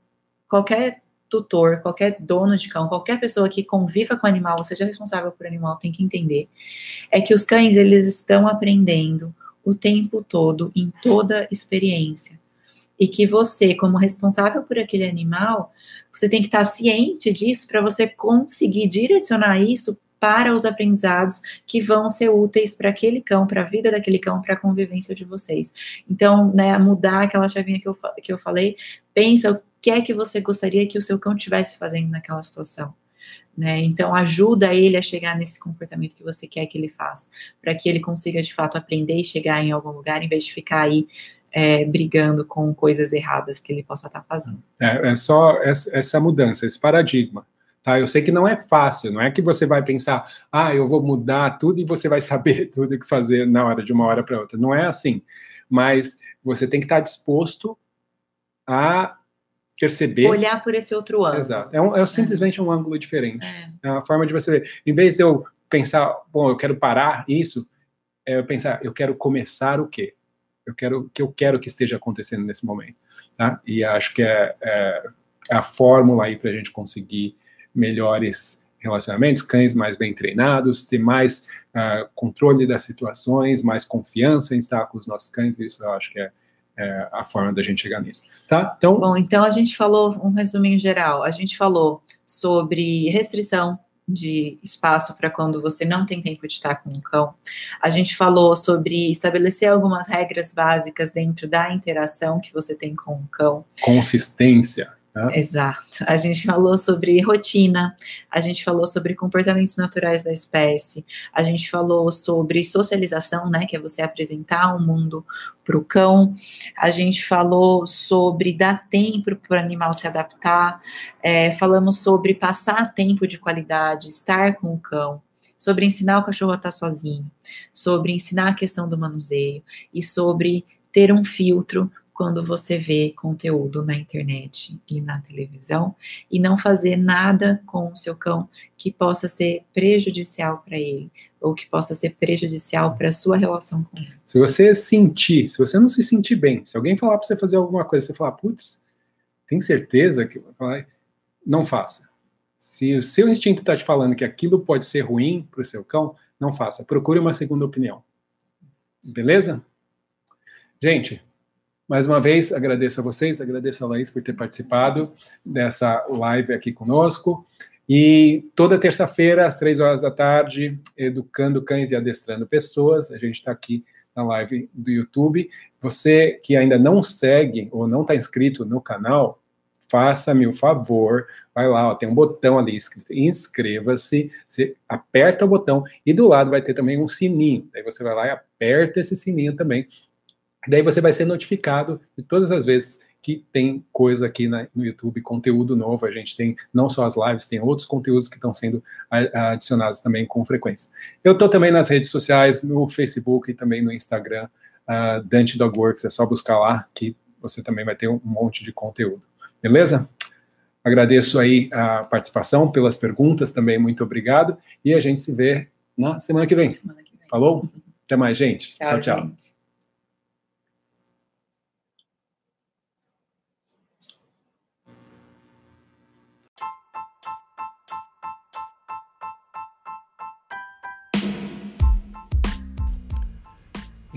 qualquer tutor, qualquer dono de cão, qualquer pessoa que conviva com o animal, ou seja responsável por animal, tem que entender, é que os cães, eles estão aprendendo o tempo todo, em toda experiência. E que você, como responsável por aquele animal, você tem que estar ciente disso para você conseguir direcionar isso para os aprendizados que vão ser úteis para aquele cão, para a vida daquele cão, para a convivência de vocês. Então, né, mudar aquela chavinha que eu, que eu falei, pensa o que é que você gostaria que o seu cão estivesse fazendo naquela situação. Né? Então, ajuda ele a chegar nesse comportamento que você quer que ele faça, para que ele consiga de fato aprender e chegar em algum lugar, em vez de ficar aí é, brigando com coisas erradas que ele possa estar fazendo. É, é só essa, essa mudança, esse paradigma. Tá? Eu sei que não é fácil, não é que você vai pensar, ah, eu vou mudar tudo e você vai saber tudo o que fazer na hora de uma hora para outra. Não é assim. Mas você tem que estar disposto a perceber. Olhar por esse outro ângulo. Exato. É, um, é simplesmente um ângulo diferente. É. é uma forma de você ver. Em vez de eu pensar, bom, eu quero parar isso, é eu pensar, eu quero começar o quê? Eu quero que eu quero que esteja acontecendo nesse momento, tá? E acho que é, é, a fórmula aí para a gente conseguir melhores relacionamentos, cães mais bem treinados, ter mais uh, controle das situações, mais confiança em estar com os nossos cães. Isso eu acho que é, é a forma da gente chegar nisso, tá? Então, bom, então a gente falou um resuminho geral. A gente falou sobre restrição de espaço para quando você não tem tempo de estar com um cão. A gente falou sobre estabelecer algumas regras básicas dentro da interação que você tem com o cão. Consistência. Né? Exato. A gente falou sobre rotina, a gente falou sobre comportamentos naturais da espécie, a gente falou sobre socialização, né, que é você apresentar o um mundo para o cão, a gente falou sobre dar tempo para o animal se adaptar, é, falamos sobre passar tempo de qualidade, estar com o cão, sobre ensinar o cachorro a estar sozinho, sobre ensinar a questão do manuseio e sobre ter um filtro quando você vê conteúdo na internet e na televisão e não fazer nada com o seu cão que possa ser prejudicial para ele ou que possa ser prejudicial para a sua relação com ele. Se você sentir, se você não se sentir bem, se alguém falar para você fazer alguma coisa, você falar, putz, tem certeza que vai não faça. Se o seu instinto está te falando que aquilo pode ser ruim para o seu cão, não faça. Procure uma segunda opinião. Beleza? Gente, mais uma vez, agradeço a vocês, agradeço a Laís por ter participado dessa live aqui conosco. E toda terça-feira, às três horas da tarde, educando cães e adestrando pessoas. A gente está aqui na live do YouTube. Você que ainda não segue ou não está inscrito no canal, faça-me o favor, vai lá, ó, tem um botão ali escrito inscreva-se, você aperta o botão e do lado vai ter também um sininho. Daí você vai lá e aperta esse sininho também Daí você vai ser notificado de todas as vezes que tem coisa aqui na, no YouTube, conteúdo novo. A gente tem não só as lives, tem outros conteúdos que estão sendo adicionados também com frequência. Eu estou também nas redes sociais, no Facebook e também no Instagram, uh, Dante Dogworks. É só buscar lá que você também vai ter um monte de conteúdo. Beleza? Agradeço aí a participação, pelas perguntas também, muito obrigado. E a gente se vê na semana que vem. Semana que vem. Falou? Até mais, gente. Tchau, tchau. tchau. Gente.